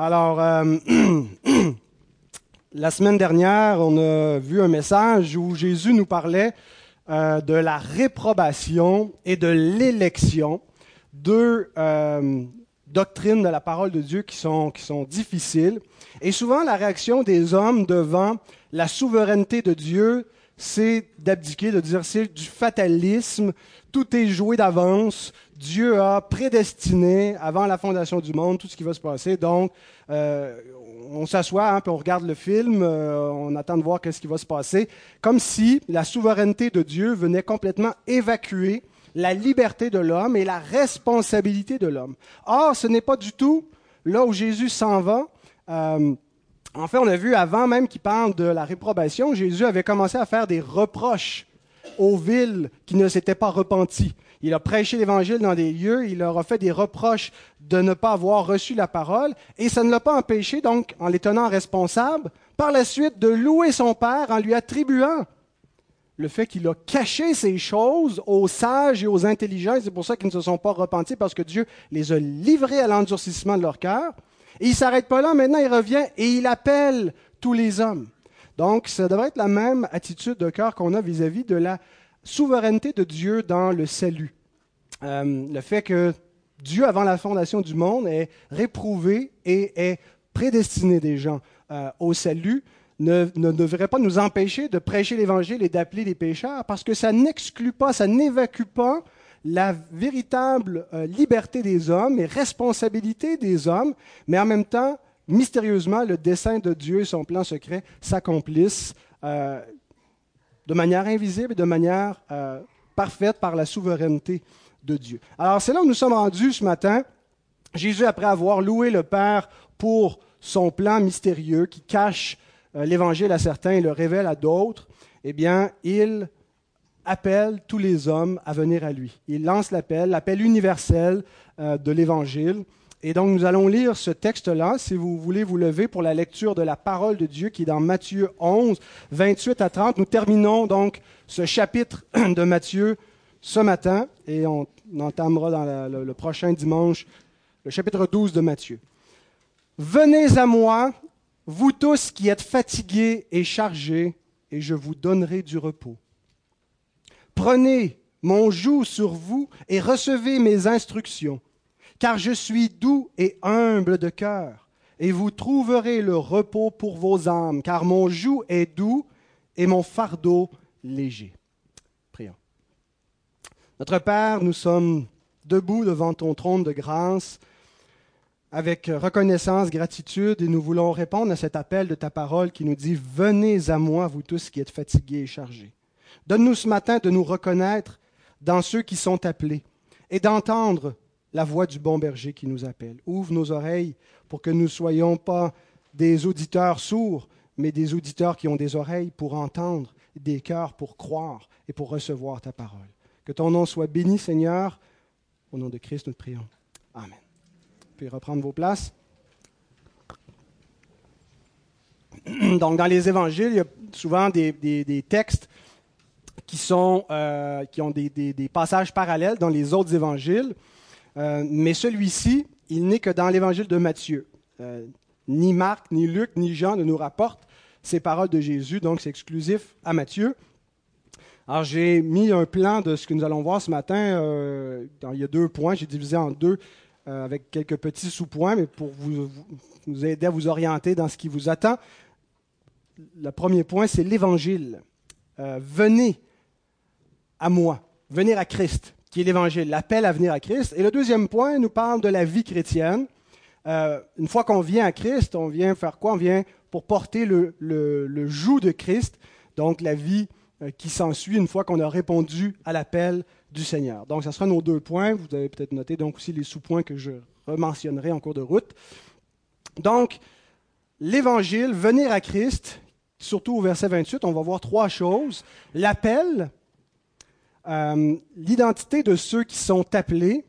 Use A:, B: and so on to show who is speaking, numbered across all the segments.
A: Alors, euh, la semaine dernière, on a vu un message où Jésus nous parlait euh, de la réprobation et de l'élection, deux euh, doctrines de la parole de Dieu qui sont, qui sont difficiles. Et souvent, la réaction des hommes devant la souveraineté de Dieu, c'est d'abdiquer, de dire c'est du fatalisme, tout est joué d'avance, Dieu a prédestiné avant la fondation du monde tout ce qui va se passer. Donc, euh, on s'assoit, hein, puis on regarde le film, euh, on attend de voir qu'est-ce qui va se passer, comme si la souveraineté de Dieu venait complètement évacuer la liberté de l'homme et la responsabilité de l'homme. Or, ce n'est pas du tout là où Jésus s'en va. Euh, en fait, on a vu avant même qu'il parle de la réprobation, Jésus avait commencé à faire des reproches aux villes qui ne s'étaient pas repenties. Il a prêché l'Évangile dans des lieux, il leur a fait des reproches de ne pas avoir reçu la parole, et ça ne l'a pas empêché, donc, en les tenant responsables, par la suite de louer son Père en lui attribuant le fait qu'il a caché ces choses aux sages et aux intelligents. C'est pour ça qu'ils ne se sont pas repentis, parce que Dieu les a livrés à l'endurcissement de leur cœur. Il ne s'arrête pas là, maintenant il revient et il appelle tous les hommes. Donc, ça devrait être la même attitude de cœur qu'on a vis-à-vis de la souveraineté de Dieu dans le salut. Euh, le fait que Dieu, avant la fondation du monde, ait réprouvé et ait prédestiné des gens euh, au salut ne, devrait pas nous empêcher de prêcher l'Évangile et d'appeler les pécheurs, parce que ça n'exclut pas, ça n'évacue pas la véritable euh, liberté des hommes et responsabilité des hommes, mais en même temps, mystérieusement, le dessein de Dieu et son plan secret s'accomplissent euh, de manière invisible et de manière euh, parfaite par la souveraineté de Dieu. Alors c'est là où nous sommes rendus ce matin. Jésus, après avoir loué le Père pour son plan mystérieux qui cache l'Évangile à certains et le révèle à d'autres, eh bien, il appelle tous les hommes à venir à lui. Il lance l'appel, l'appel universel de l'Évangile. Et donc nous allons lire ce texte-là, si vous voulez vous lever pour la lecture de la parole de Dieu qui est dans Matthieu 11, 28 à 30. Nous terminons donc ce chapitre de Matthieu ce matin et on entamera dans le, le prochain dimanche le chapitre 12 de Matthieu. Venez à moi, vous tous qui êtes fatigués et chargés, et je vous donnerai du repos. Prenez mon joug sur vous et recevez mes instructions car je suis doux et humble de cœur, et vous trouverez le repos pour vos âmes, car mon joug est doux et mon fardeau léger. Prions. Notre Père, nous sommes debout devant ton trône de grâce, avec reconnaissance, gratitude, et nous voulons répondre à cet appel de ta parole qui nous dit, Venez à moi, vous tous qui êtes fatigués et chargés. Donne-nous ce matin de nous reconnaître dans ceux qui sont appelés et d'entendre la voix du bon berger qui nous appelle. Ouvre nos oreilles pour que nous ne soyons pas des auditeurs sourds, mais des auditeurs qui ont des oreilles pour entendre, des cœurs pour croire et pour recevoir ta parole. Que ton nom soit béni, Seigneur. Au nom de Christ, nous te prions. Amen. Puis reprendre vos places. Donc, dans les évangiles, il y a souvent des, textes qui, sont, euh, qui ont des, des, passages parallèles dans les autres évangiles. Euh, mais celui-ci, il n'est que dans l'évangile de Matthieu. Euh, ni Marc, ni Luc, ni Jean ne nous rapportent ces paroles de Jésus, donc c'est exclusif à Matthieu. Alors j'ai mis un plan de ce que nous allons voir ce matin. Il y a deux points, j'ai divisé en deux avec quelques petits sous-points, mais pour vous, vous, aider à vous orienter dans ce qui vous attend. Le premier point, c'est l'évangile. venez à moi, venez à Christ qui est l'Évangile, l'appel à venir à Christ. Et le deuxième point nous parle de la vie chrétienne. Euh, une fois qu'on vient à Christ, on vient faire quoi? On vient pour porter le, le, joug de Christ, donc la vie euh, qui s'ensuit une fois qu'on a répondu à l'appel du Seigneur. Donc, ce sera nos deux points. Vous avez peut-être noté donc aussi les sous-points que je rementionnerai en cours de route. Donc, l'Évangile, venir à Christ, surtout au verset 28, on va voir trois choses. L'appel, euh, l'identité de ceux qui sont appelés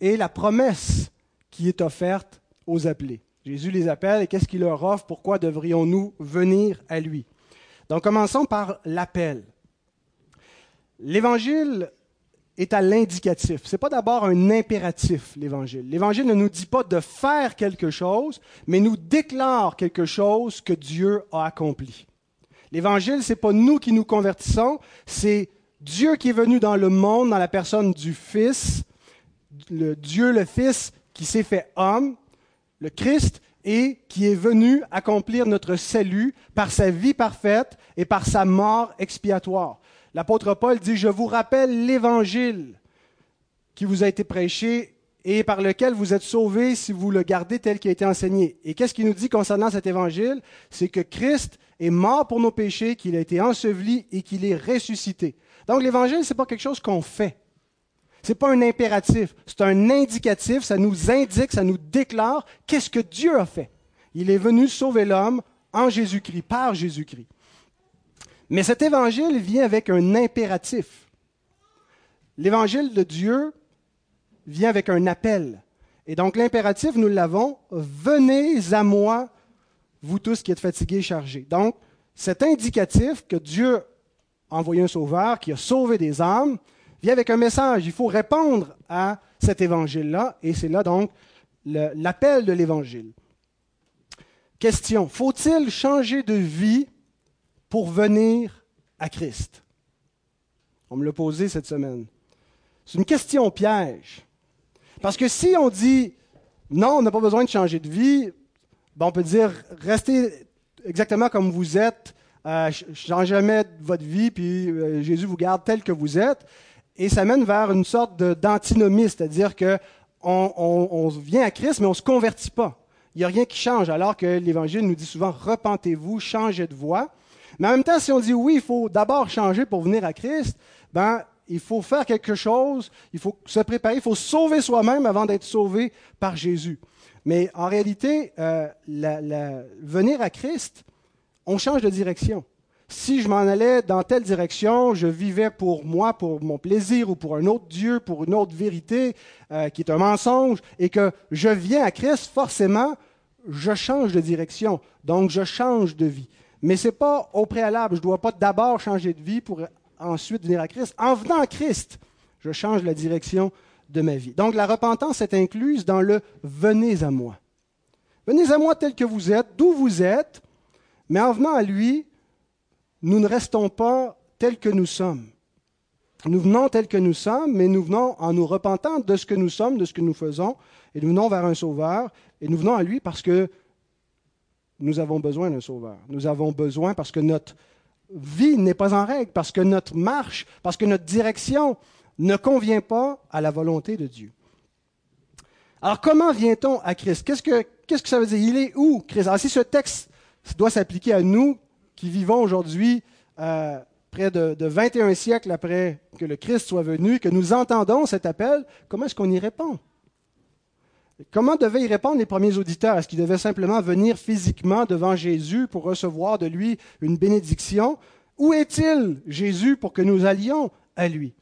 A: et la promesse qui est offerte aux appelés. Jésus les appelle et qu'est-ce qu'il leur offre? Pourquoi devrions-nous venir à lui? Donc commençons par l'appel. L'Évangile est à l'indicatif. Ce n'est pas d'abord un impératif, l'Évangile. L'Évangile ne nous dit pas de faire quelque chose, mais nous déclare quelque chose que Dieu a accompli. L'Évangile, ce n'est pas nous qui nous convertissons, c'est Dieu qui est venu dans le monde dans la personne du Fils, le Dieu le Fils qui s'est fait homme, le Christ, et qui est venu accomplir notre salut par sa vie parfaite et par sa mort expiatoire. L'apôtre Paul dit, je vous rappelle l'évangile qui vous a été prêché et par lequel vous êtes sauvés si vous le gardez tel qu'il a été enseigné. Et qu'est-ce qu'il nous dit concernant cet évangile? C'est que Christ est mort pour nos péchés, qu'il a été enseveli et qu'il est ressuscité. Donc l'évangile, ce n'est pas quelque chose qu'on fait. Ce n'est pas un impératif, c'est un indicatif, ça nous indique, ça nous déclare qu'est-ce que Dieu a fait. Il est venu sauver l'homme en Jésus-Christ, par Jésus-Christ. Mais cet évangile vient avec un impératif. L'évangile de Dieu vient avec un appel. Et donc l'impératif, nous l'avons, venez à moi, vous tous qui êtes fatigués et chargés. Donc, cet indicatif que Dieu envoyé un sauveur, qui a sauvé des âmes, vient avec un message. Il faut répondre à cet évangile-là, et c'est là donc l'appel de l'évangile. Question, faut-il changer de vie pour venir à Christ? On me l'a posé cette semaine. C'est une question piège. Parce que si on dit non, on n'a pas besoin de changer de vie, on peut dire restez exactement comme vous êtes, euh, changez jamais votre vie, puis euh, Jésus vous garde tel que vous êtes. Et ça mène vers une sorte d'antinomie, c'est-à-dire qu'on on, vient à Christ, mais on ne se convertit pas. Il n'y a rien qui change, alors que l'Évangile nous dit souvent repentez-vous, changez de voie. Mais en même temps, si on dit oui, il faut d'abord changer pour venir à Christ, ben, il faut faire quelque chose, il faut se préparer, il faut sauver soi-même avant d'être sauvé par Jésus. Mais en réalité, euh, venir à Christ, on change de direction. Si je m'en allais dans telle direction, je vivais pour moi, pour mon plaisir ou pour un autre Dieu, pour une autre vérité euh, qui est un mensonge, et que je viens à Christ, forcément, je change de direction. Donc, je change de vie. Mais ce n'est pas au préalable. Je ne dois pas d'abord changer de vie pour ensuite venir à Christ. En venant à Christ, je change la direction de ma vie. Donc la repentance est incluse dans le venez à moi. Venez à moi tel que vous êtes, d'où vous êtes, mais en venant à lui, nous ne restons pas tels que nous sommes. Nous venons tels que nous sommes, mais nous venons en nous repentant de ce que nous sommes, de ce que nous faisons, et nous venons vers un sauveur, et nous venons à lui parce que nous avons besoin d'un sauveur. Nous avons besoin parce que notre vie n'est pas en règle, parce que notre marche, parce que notre direction ne convient pas à la volonté de Dieu. Alors comment vient-on à Christ? Qu'est-ce que, que ça veut dire? Il est où Christ? Alors si ce texte doit s'appliquer à nous qui vivons aujourd'hui euh, près de, de 21 siècles après que le Christ soit venu, que nous entendons cet appel, comment est-ce qu'on y répond? Comment devaient y répondre les premiers auditeurs? Est-ce qu'ils devaient simplement venir physiquement devant Jésus pour recevoir de lui une bénédiction? Où est-il, Jésus, pour que nous allions à lui?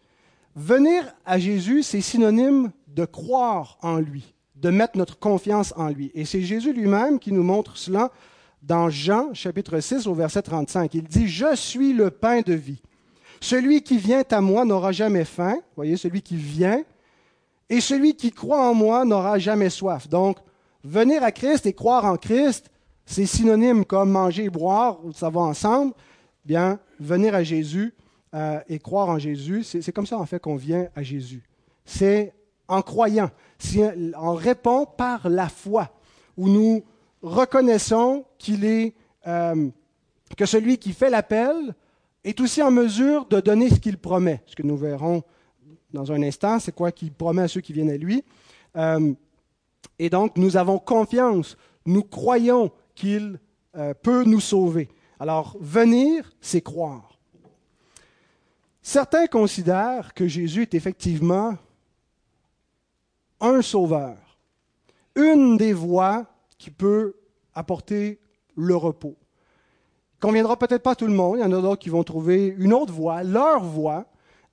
A: Venir à Jésus, c'est synonyme de croire en lui, de mettre notre confiance en lui. Et c'est Jésus lui-même qui nous montre cela dans Jean chapitre 6 au verset 35. Il dit, Je suis le pain de vie. Celui qui vient à moi n'aura jamais faim. voyez, celui qui vient et celui qui croit en moi n'aura jamais soif. Donc, venir à Christ et croire en Christ, c'est synonyme comme manger et boire, ça va ensemble. Bien, venir à Jésus euh, et croire en Jésus, c'est comme ça en fait qu'on vient à Jésus. C'est en croyant, on répond par la foi, où nous reconnaissons qu'il est euh, que celui qui fait l'appel est aussi en mesure de donner ce qu'il promet, ce que nous verrons dans un instant, c'est quoi qu'il promet à ceux qui viennent à lui. Euh, et donc, nous avons confiance, nous croyons qu'il euh, peut nous sauver. Alors, venir, c'est croire. Certains considèrent que Jésus est effectivement un sauveur, une des voies qui peut apporter le repos. Il conviendra peut-être pas à tout le monde, il y en a d'autres qui vont trouver une autre voie, leur voie,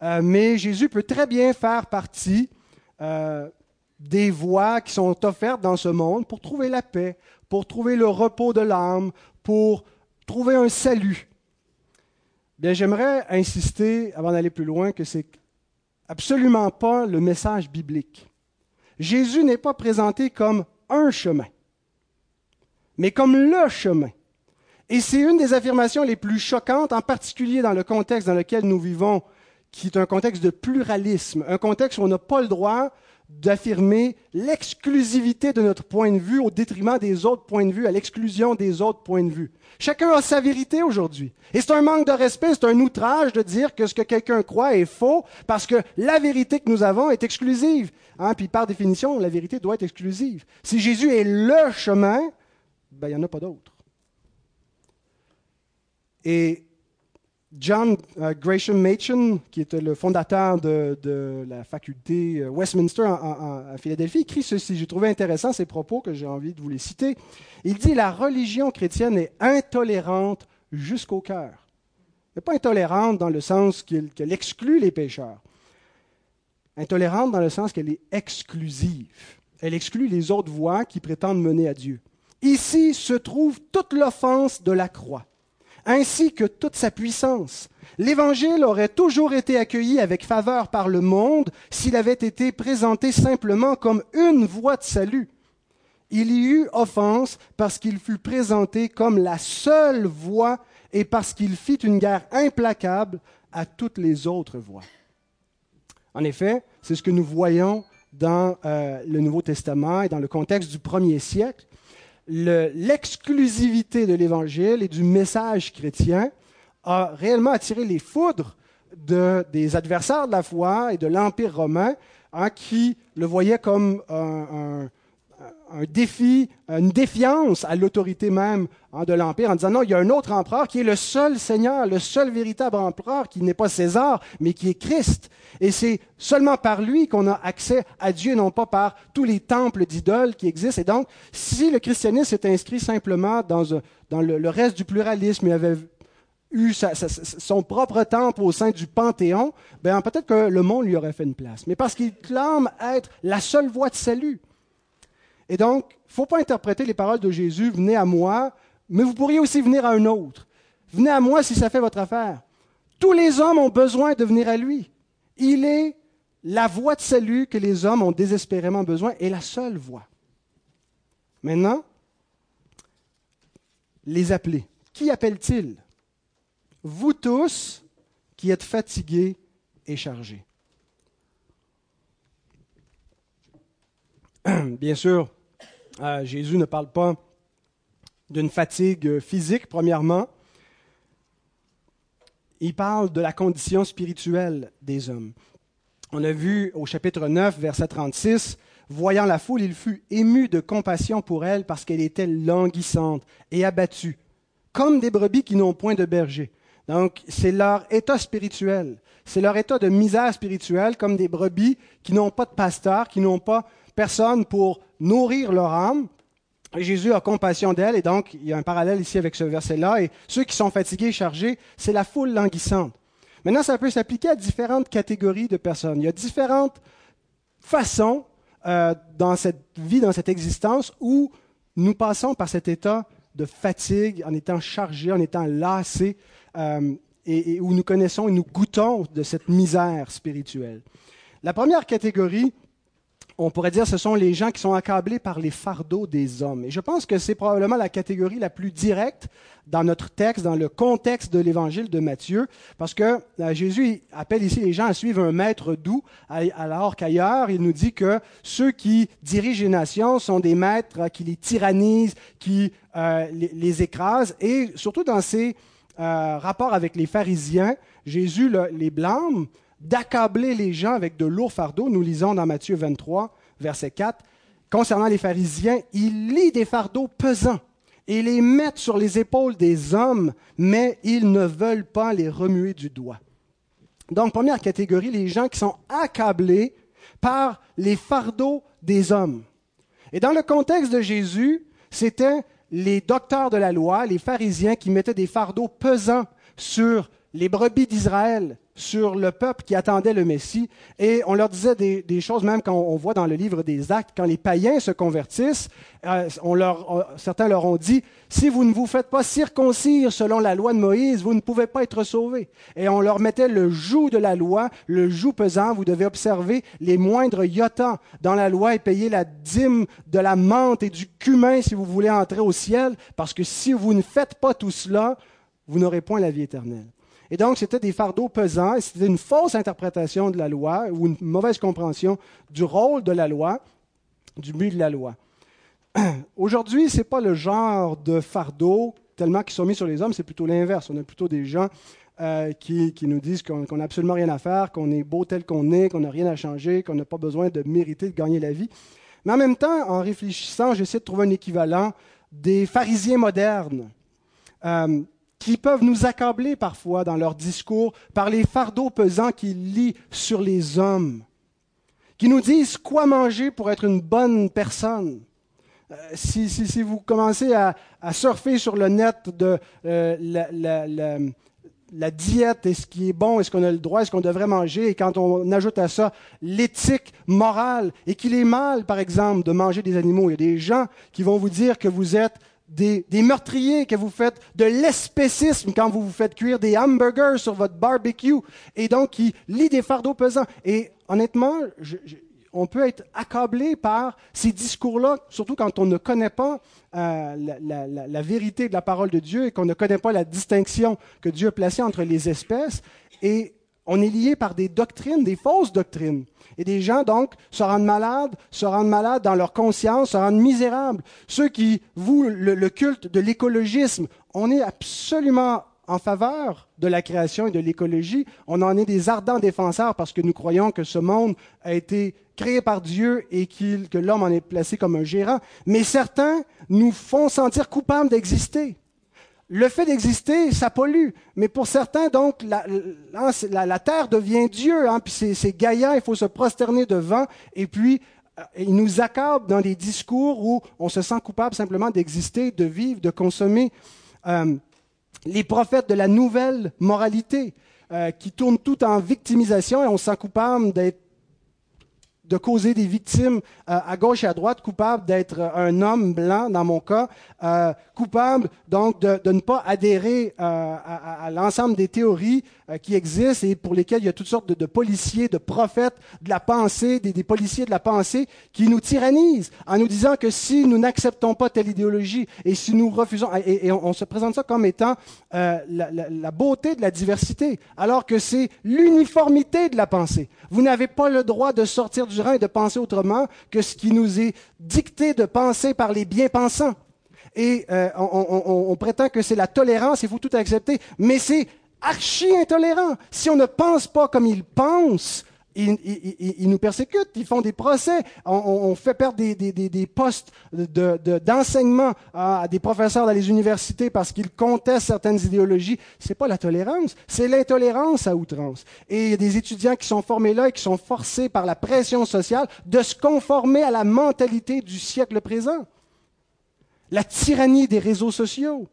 A: euh, mais Jésus peut très bien faire partie euh, des voies qui sont offertes dans ce monde pour trouver la paix, pour trouver le repos de l'âme, pour trouver un salut. Bien, j'aimerais insister, avant d'aller plus loin, que c'est absolument pas le message biblique. Jésus n'est pas présenté comme un chemin, mais comme le chemin. Et c'est une des affirmations les plus choquantes, en particulier dans le contexte dans lequel nous vivons, qui est un contexte de pluralisme, un contexte où on n'a pas le droit d'affirmer l'exclusivité de notre point de vue au détriment des autres points de vue, à l'exclusion des autres points de vue. Chacun a sa vérité aujourd'hui. Et c'est un manque de respect, c'est un outrage de dire que ce que quelqu'un croit est faux parce que la vérité que nous avons est exclusive. Hein? Puis par définition, la vérité doit être exclusive. Si Jésus est le chemin, ben, il n'y en a pas d'autre. Et John euh, Gresham Machen, qui était le fondateur de, la faculté euh, Westminster à Philadelphie, écrit ceci. J'ai trouvé intéressant ces propos que j'ai envie de vous les citer. Il dit La religion chrétienne est intolérante jusqu'au cœur. Elle n'est pas intolérante dans le sens qu'elle exclut les pécheurs. Intolérante dans le sens qu'elle est exclusive. Elle exclut les autres voies qui prétendent mener à Dieu. Ici se trouve toute l'offense de la croix ainsi que toute sa puissance. L'Évangile aurait toujours été accueilli avec faveur par le monde s'il avait été présenté simplement comme une voie de salut. Il y eut offense parce qu'il fut présenté comme la seule voie et parce qu'il fit une guerre implacable à toutes les autres voies. En effet, c'est ce que nous voyons dans euh, le Nouveau Testament et dans le contexte du premier siècle l'exclusivité de l'Évangile et du message chrétien a réellement attiré les foudres des adversaires de la foi et de l'Empire romain, hein, qui le voyaient comme un défi, une défiance à l'autorité même hein, de l'Empire en disant non, il y a un autre empereur qui est le seul Seigneur, le seul véritable empereur qui n'est pas César, mais qui est Christ. Et c'est seulement par lui qu'on a accès à Dieu, non pas par tous les temples d'idoles qui existent. Et donc, si le christianisme s'est inscrit simplement dans, dans le, reste du pluralisme et avait eu son propre temple au sein du Panthéon, ben peut-être que le monde lui aurait fait une place. Mais parce qu'il clame être la seule voie de salut. Et donc, il ne faut pas interpréter les paroles de Jésus, venez à moi, mais vous pourriez aussi venir à un autre. Venez à moi si ça fait votre affaire. Tous les hommes ont besoin de venir à lui. Il est la voie de salut que les hommes ont désespérément besoin et la seule voie. Maintenant, les appeler. Qui appelle-t-il? Vous tous qui êtes fatigués et chargés. Bien sûr, euh, Jésus ne parle pas d'une fatigue physique, premièrement. Il parle de la condition spirituelle des hommes. On a vu au chapitre 9, verset 36, Voyant la foule, il fut ému de compassion pour elle parce qu'elle était languissante et abattue, comme des brebis qui n'ont point de berger. Donc, c'est leur état spirituel. C'est leur état de misère spirituelle, comme des brebis qui n'ont pas de pasteur, qui n'ont pas personne pour nourrir leur âme. Jésus a compassion d'elle, et donc il y a un parallèle ici avec ce verset-là. Et ceux qui sont fatigués et chargés, c'est la foule languissante. Maintenant, ça peut s'appliquer à différentes catégories de personnes. Il y a différentes façons euh, dans cette vie, dans cette existence, où nous passons par cet état de fatigue, en étant chargés, en étant lassés, euh, et, où nous connaissons et nous goûtons de cette misère spirituelle. La première catégorie, on pourrait dire, ce sont les gens qui sont accablés par les fardeaux des hommes. Et je pense que c'est probablement la catégorie la plus directe dans notre texte, dans le contexte de l'évangile de Matthieu, parce que euh, Jésus appelle ici les gens à suivre un maître doux, alors qu'ailleurs, il nous dit que ceux qui dirigent les nations sont des maîtres qui les tyrannisent, qui euh, les, écrasent, et surtout dans ces euh, rapports avec les pharisiens, Jésus les blâme d'accabler les gens avec de lourds fardeaux. Nous lisons dans Matthieu 23, verset 4, concernant les pharisiens, ils lient des fardeaux pesants et les mettent sur les épaules des hommes, mais ils ne veulent pas les remuer du doigt. Donc, première catégorie, les gens qui sont accablés par les fardeaux des hommes. Et dans le contexte de Jésus, c'était les docteurs de la loi, les pharisiens, qui mettaient des fardeaux pesants sur les brebis d'Israël, sur le peuple qui attendait le Messie. Et on leur disait des, choses, même quand on voit dans le livre des Actes, quand les païens se convertissent, euh, on leur, certains leur ont dit, si vous ne vous faites pas circoncire selon la loi de Moïse, vous ne pouvez pas être sauvés. Et on leur mettait le joug de la loi, le joug pesant, vous devez observer les moindres iotants dans la loi et payer la dîme de la menthe et du cumin si vous voulez entrer au ciel, parce que si vous ne faites pas tout cela, vous n'aurez point la vie éternelle. Et donc, c'était des fardeaux pesants, et c'était une fausse interprétation de la loi ou une mauvaise compréhension du rôle de la loi, du but de la loi. Aujourd'hui, ce n'est pas le genre de fardeau tellement qui sont mis sur les hommes, c'est plutôt l'inverse. On a plutôt des gens euh, qui, nous disent qu'on n'a absolument rien à faire, qu'on est beau tel qu'on est, qu'on n'a rien à changer, qu'on n'a pas besoin de mériter de gagner la vie. Mais en même temps, en réfléchissant, j'essaie de trouver un équivalent des pharisiens modernes. Euh, qui peuvent nous accabler parfois dans leur discours par les fardeaux pesants qu'ils lient sur les hommes, qui nous disent quoi manger pour être une bonne personne. Euh, si, vous commencez à, surfer sur le net de euh, la, la, diète et ce qui est bon, est-ce qu'on a le droit, est-ce qu'on devrait manger, et quand on ajoute à ça l'éthique morale, et qu'il est mal, par exemple, de manger des animaux, il y a des gens qui vont vous dire que vous êtes des, meurtriers, que vous faites de l'espécisme quand vous vous faites cuire des hamburgers sur votre barbecue, et donc qui lit des fardeaux pesants. Et honnêtement, on peut être accablé par ces discours-là, surtout quand on ne connaît pas euh, la, la, vérité de la parole de Dieu et qu'on ne connaît pas la distinction que Dieu a placée entre les espèces. Et on est lié par des doctrines, des fausses doctrines. Et des gens, donc, se rendent malades, se rendent malades dans leur conscience, se rendent misérables. Ceux qui vouent le, culte de l'écologisme, on est absolument en faveur de la création et de l'écologie. On en est des ardents défenseurs parce que nous croyons que ce monde a été créé par Dieu et que l'homme en est placé comme un gérant. Mais certains nous font sentir coupables d'exister le fait d'exister, ça pollue. Mais pour certains, donc, la, hein, terre devient Dieu. Hein, puis c'est Gaïa, il faut se prosterner devant. Et puis, euh, il nous accorde dans des discours où on se sent coupable simplement d'exister, de vivre, de consommer. Euh, les prophètes de la nouvelle moralité, euh, qui tournent tout en victimisation et on se sent coupable d'être de causer des victimes euh, à gauche et à droite, coupable d'être un homme blanc, dans mon cas, euh, coupable donc de, ne pas adhérer euh, à, l'ensemble des théories qui existent et pour lesquelles il y a toutes sortes de, policiers, de prophètes de la pensée, des, policiers de la pensée qui nous tyrannisent en nous disant que si nous n'acceptons pas telle idéologie et si nous refusons, et, on, se présente ça comme étant la, la beauté de la diversité, alors que c'est l'uniformité de la pensée. Vous n'avez pas le droit de sortir du et de penser autrement que ce qui nous est dicté de penser par les bien-pensants. Et euh, on, prétend que c'est la tolérance, il faut tout accepter, mais c'est archi intolérant. Si on ne pense pas comme ils pensent, ils, nous persécutent, ils font des procès, on, fait perdre des, postes d'enseignement à, des professeurs dans les universités parce qu'ils contestent certaines idéologies. Ce n'est pas la tolérance, c'est l'intolérance à outrance. Et il y a des étudiants qui sont formés là et qui sont forcés par la pression sociale de se conformer à la mentalité du siècle présent. La tyrannie des réseaux sociaux.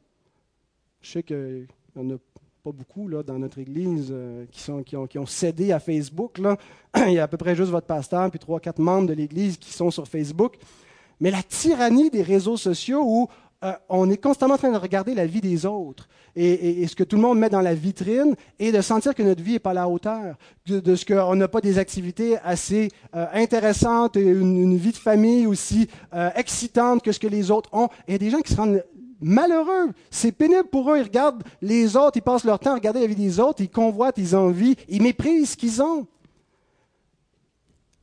A: Je sais qu'il y en a pas beaucoup là, dans notre Église euh, qui, sont, qui, ont, qui, ont, cédé à Facebook. Là. Il y a à peu près juste votre pasteur puis trois, quatre membres de l'Église qui sont sur Facebook. Mais la tyrannie des réseaux sociaux où euh, on est constamment en train de regarder la vie des autres et, ce que tout le monde met dans la vitrine et de sentir que notre vie n'est pas à la hauteur, de, ce qu'on n'a pas des activités assez euh, intéressantes et une, vie de famille aussi excitante que ce que les autres ont. Il y a des gens qui se rendent malheureux. C'est pénible pour eux. Ils regardent les autres, ils passent leur temps à regarder la vie des autres, ils convoitent, ils envient, ils méprisent ce qu'ils ont.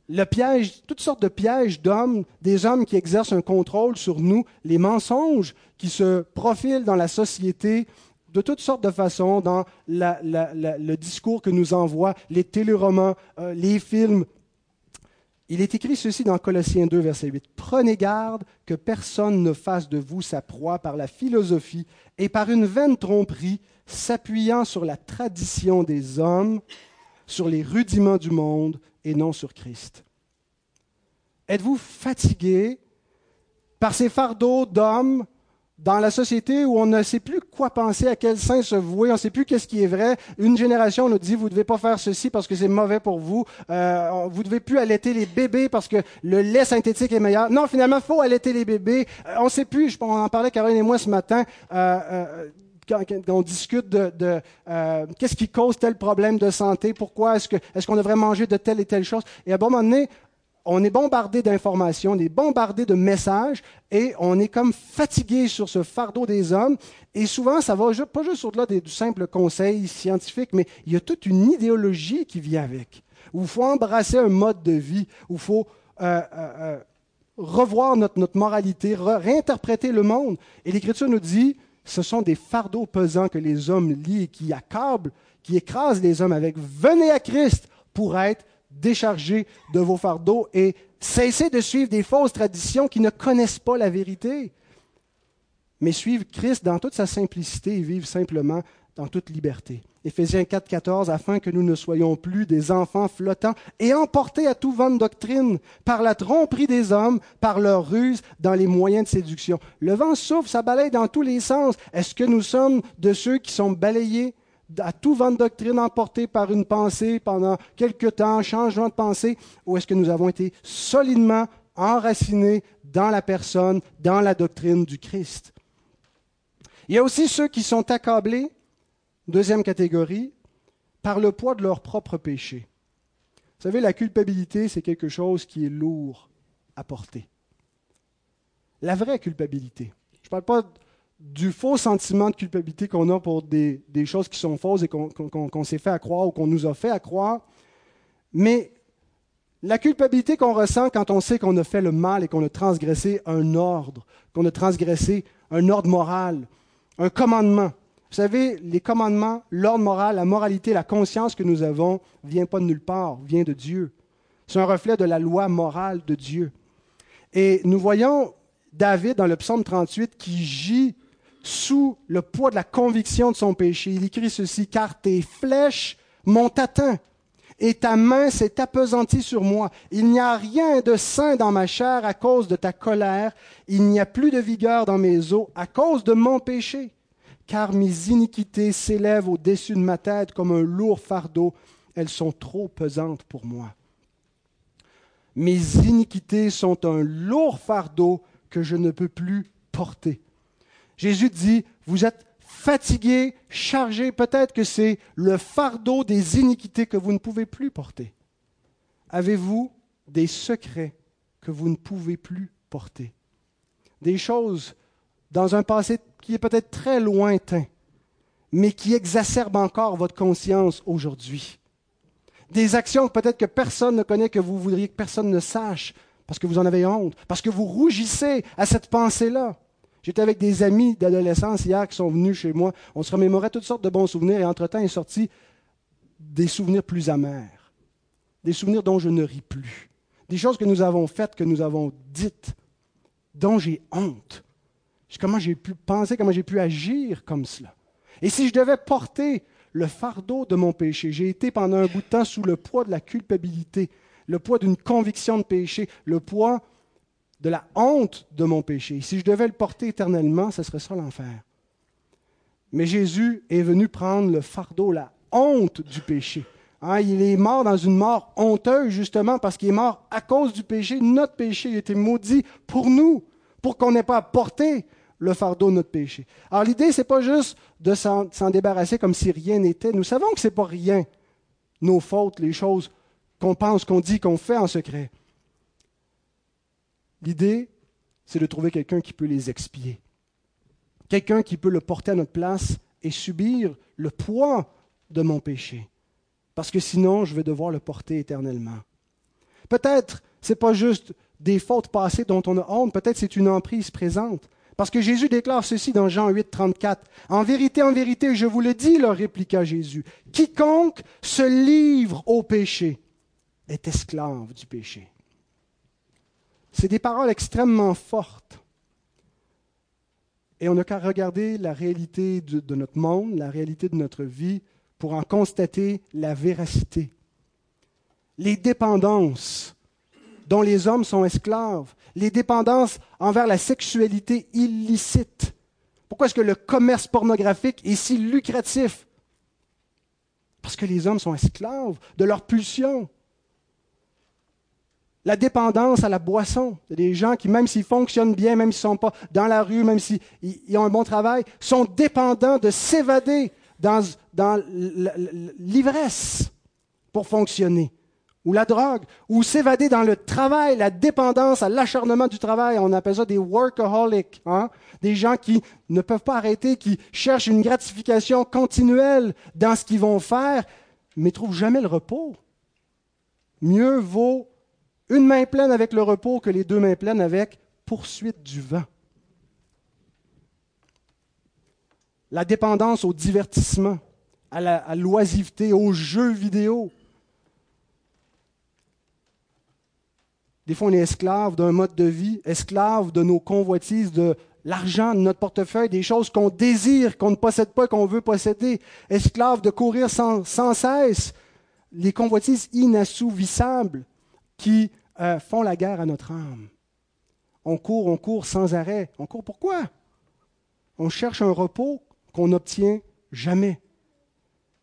A: Le piège, toutes sortes de pièges d'hommes, des hommes qui exercent un contrôle sur nous, les mensonges qui se profilent dans la société de toutes sortes de façons, dans le discours que nous envoient les téléromans, euh, les films, il est écrit ceci dans Colossiens 2, verset 8. Prenez garde que personne ne fasse de vous sa proie par la philosophie et par une vaine tromperie, s'appuyant sur la tradition des hommes, sur les rudiments du monde et non sur Christ. Êtes-vous fatigué par ces fardeaux d'hommes dans la société où on ne sait plus quoi penser, à quel sein se vouer, on ne sait plus qu'est-ce qui est vrai. Une génération nous dit, vous ne devez pas faire ceci parce que c'est mauvais pour vous. Euh, vous ne devez plus allaiter les bébés parce que le lait synthétique est meilleur. Non, finalement, faut allaiter les bébés. Euh, on ne sait plus, on en parlait Caroline et moi ce matin, euh, euh quand, on discute de, de euh, qu'est-ce qui cause tel problème de santé, pourquoi est-ce, que, est-ce qu'on devrait manger de telle et telle chose. Et à un moment donné, on est bombardé d'informations, on est bombardé de messages et on est comme fatigué sur ce fardeau des hommes. Et souvent, ça va pas juste au-delà du simple conseil scientifique, mais il y a toute une idéologie qui vient avec. Où il faut embrasser un mode de vie, où il faut euh, euh, euh, revoir notre, notre moralité, réinterpréter le monde. Et l'Écriture nous dit, ce sont des fardeaux pesants que les hommes lient et qui accablent, qui écrasent les hommes avec. Venez à Christ pour être déchargez de vos fardeaux et cessez de suivre des fausses traditions qui ne connaissent pas la vérité, mais suivre Christ dans toute sa simplicité et vivre simplement dans toute liberté. Éphésiens 4, 14, afin que nous ne soyons plus des enfants flottants et emportés à tout vent de doctrine par la tromperie des hommes, par leur ruse dans les moyens de séduction. Le vent souffle, ça balaye dans tous les sens. Est-ce que nous sommes de ceux qui sont balayés? À tout vent de doctrine emporté par une pensée pendant quelque temps, changement de pensée, ou est-ce que nous avons été solidement enracinés dans la personne, dans la doctrine du Christ? Il y a aussi ceux qui sont accablés, deuxième catégorie, par le poids de leur propre péché. Vous savez, la culpabilité, c'est quelque chose qui est lourd à porter. La vraie culpabilité. Je ne parle pas du faux sentiment de culpabilité qu'on a pour des, choses qui sont fausses et qu'on s'est fait à croire ou qu'on nous a fait à croire, mais la culpabilité qu'on ressent quand on sait qu'on a fait le mal et qu'on a transgressé un ordre, qu'on a transgressé un ordre moral, un commandement. Vous savez, les commandements, l'ordre moral, la moralité, la conscience que nous avons, ne vient pas de nulle part, vient de Dieu. C'est un reflet de la loi morale de Dieu. Et nous voyons David dans le psaume 38 qui gît sous le poids de la conviction de son péché. Il écrit ceci, car tes flèches m'ont atteint et ta main s'est appesantie sur moi. Il n'y a rien de sain dans ma chair à cause de ta colère. Il n'y a plus de vigueur dans mes os à cause de mon péché. Car mes iniquités s'élèvent au-dessus de ma tête comme un lourd fardeau. Elles sont trop pesantes pour moi. Mes iniquités sont un lourd fardeau que je ne peux plus porter. Jésus dit, vous êtes fatigué, chargé, peut-être que c'est le fardeau des iniquités que vous ne pouvez plus porter. Avez-vous des secrets que vous ne pouvez plus porter? Des choses dans un passé qui est peut-être très lointain, mais qui exacerbent encore votre conscience aujourd'hui. Des actions peut-être que personne ne connaît, que vous voudriez que personne ne sache, parce que vous en avez honte, parce que vous rougissez à cette pensée-là. J'étais avec des amis d'adolescence hier qui sont venus chez moi. On se remémorait toutes sortes de bons souvenirs et entre-temps est sorti des souvenirs plus amers, des souvenirs dont je ne ris plus, des choses que nous avons faites, que nous avons dites, dont j'ai honte. Comment j'ai pu penser, comment j'ai pu agir comme cela. Et si je devais porter le fardeau de mon péché, j'ai été pendant un bout de temps sous le poids de la culpabilité, le poids d'une conviction de péché, le poids de la honte de mon péché. Si je devais le porter éternellement, ce serait ça l'enfer. Mais Jésus est venu prendre le fardeau, la honte du péché. Hein, il est mort dans une mort honteuse, justement, parce qu'il est mort à cause du péché. Notre péché a été maudit pour nous, pour qu'on n'ait pas à porter le fardeau de notre péché. Alors l'idée, ce n'est pas juste de s'en débarrasser comme si rien n'était. Nous savons que ce n'est pas rien, nos fautes, les choses qu'on pense, qu'on dit, qu'on fait en secret. L'idée, c'est de trouver quelqu'un qui peut les expier. Quelqu'un qui peut le porter à notre place et subir le poids de mon péché. Parce que sinon, je vais devoir le porter éternellement. Peut-être, ce n'est pas juste des fautes passées dont on a honte, peut-être c'est une emprise présente. Parce que Jésus déclare ceci dans Jean 8, 34. En vérité, en vérité, je vous le dis, leur répliqua Jésus, quiconque se livre au péché est esclave du péché. C'est des paroles extrêmement fortes. Et on n'a qu'à regarder la réalité de, notre monde, la réalité de notre vie, pour en constater la véracité. Les dépendances dont les hommes sont esclaves, les dépendances envers la sexualité illicite, Pourquoi est-ce que le commerce pornographique est si lucratif? Parce que les hommes sont esclaves de leur pulsion. La dépendance à la boisson. Il y a des gens qui, même s'ils fonctionnent bien, même s'ils ne sont pas dans la rue, même s'ils ont un bon travail, sont dépendants de s'évader dans, dans l'ivresse pour fonctionner. Ou la drogue, ou s'évader dans le travail, la dépendance à l'acharnement du travail. On appelle ça des workaholics, hein? des gens qui ne peuvent pas arrêter, qui cherchent une gratification continuelle dans ce qu'ils vont faire, mais trouvent jamais le repos. Mieux vaut une main pleine avec le repos que les deux mains pleines avec poursuite du vent. La dépendance au divertissement, à l'oisiveté, aux jeux vidéo. Des fois, on est esclave d'un mode de vie, esclave de nos convoitises, de l'argent, de notre portefeuille, des choses qu'on désire, qu'on ne possède pas, qu'on veut posséder, esclave de courir sans, sans cesse, les convoitises inassouvissables qui euh, font la guerre à notre âme. On court, on court sans arrêt. On court pourquoi? On cherche un repos qu'on n'obtient jamais.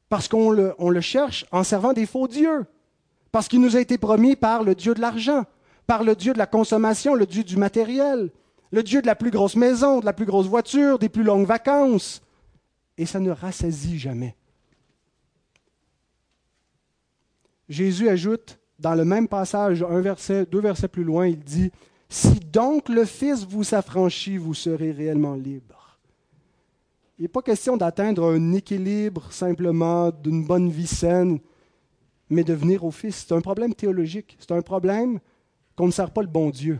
A: Parce qu'on le, cherche en servant des faux dieux. Parce qu'il nous a été promis par le Dieu de l'argent, par le Dieu de la consommation, le Dieu du matériel, le Dieu de la plus grosse maison, de la plus grosse voiture, des plus longues vacances. Et ça ne rassasie jamais. Jésus ajoute dans le même passage, un verset, deux versets plus loin, il dit Si donc le Fils vous affranchit, vous serez réellement libre. Il n'est pas question d'atteindre un équilibre simplement d'une bonne vie saine, mais de venir au Fils. C'est un problème théologique. C'est un problème qu'on ne sert pas le bon Dieu.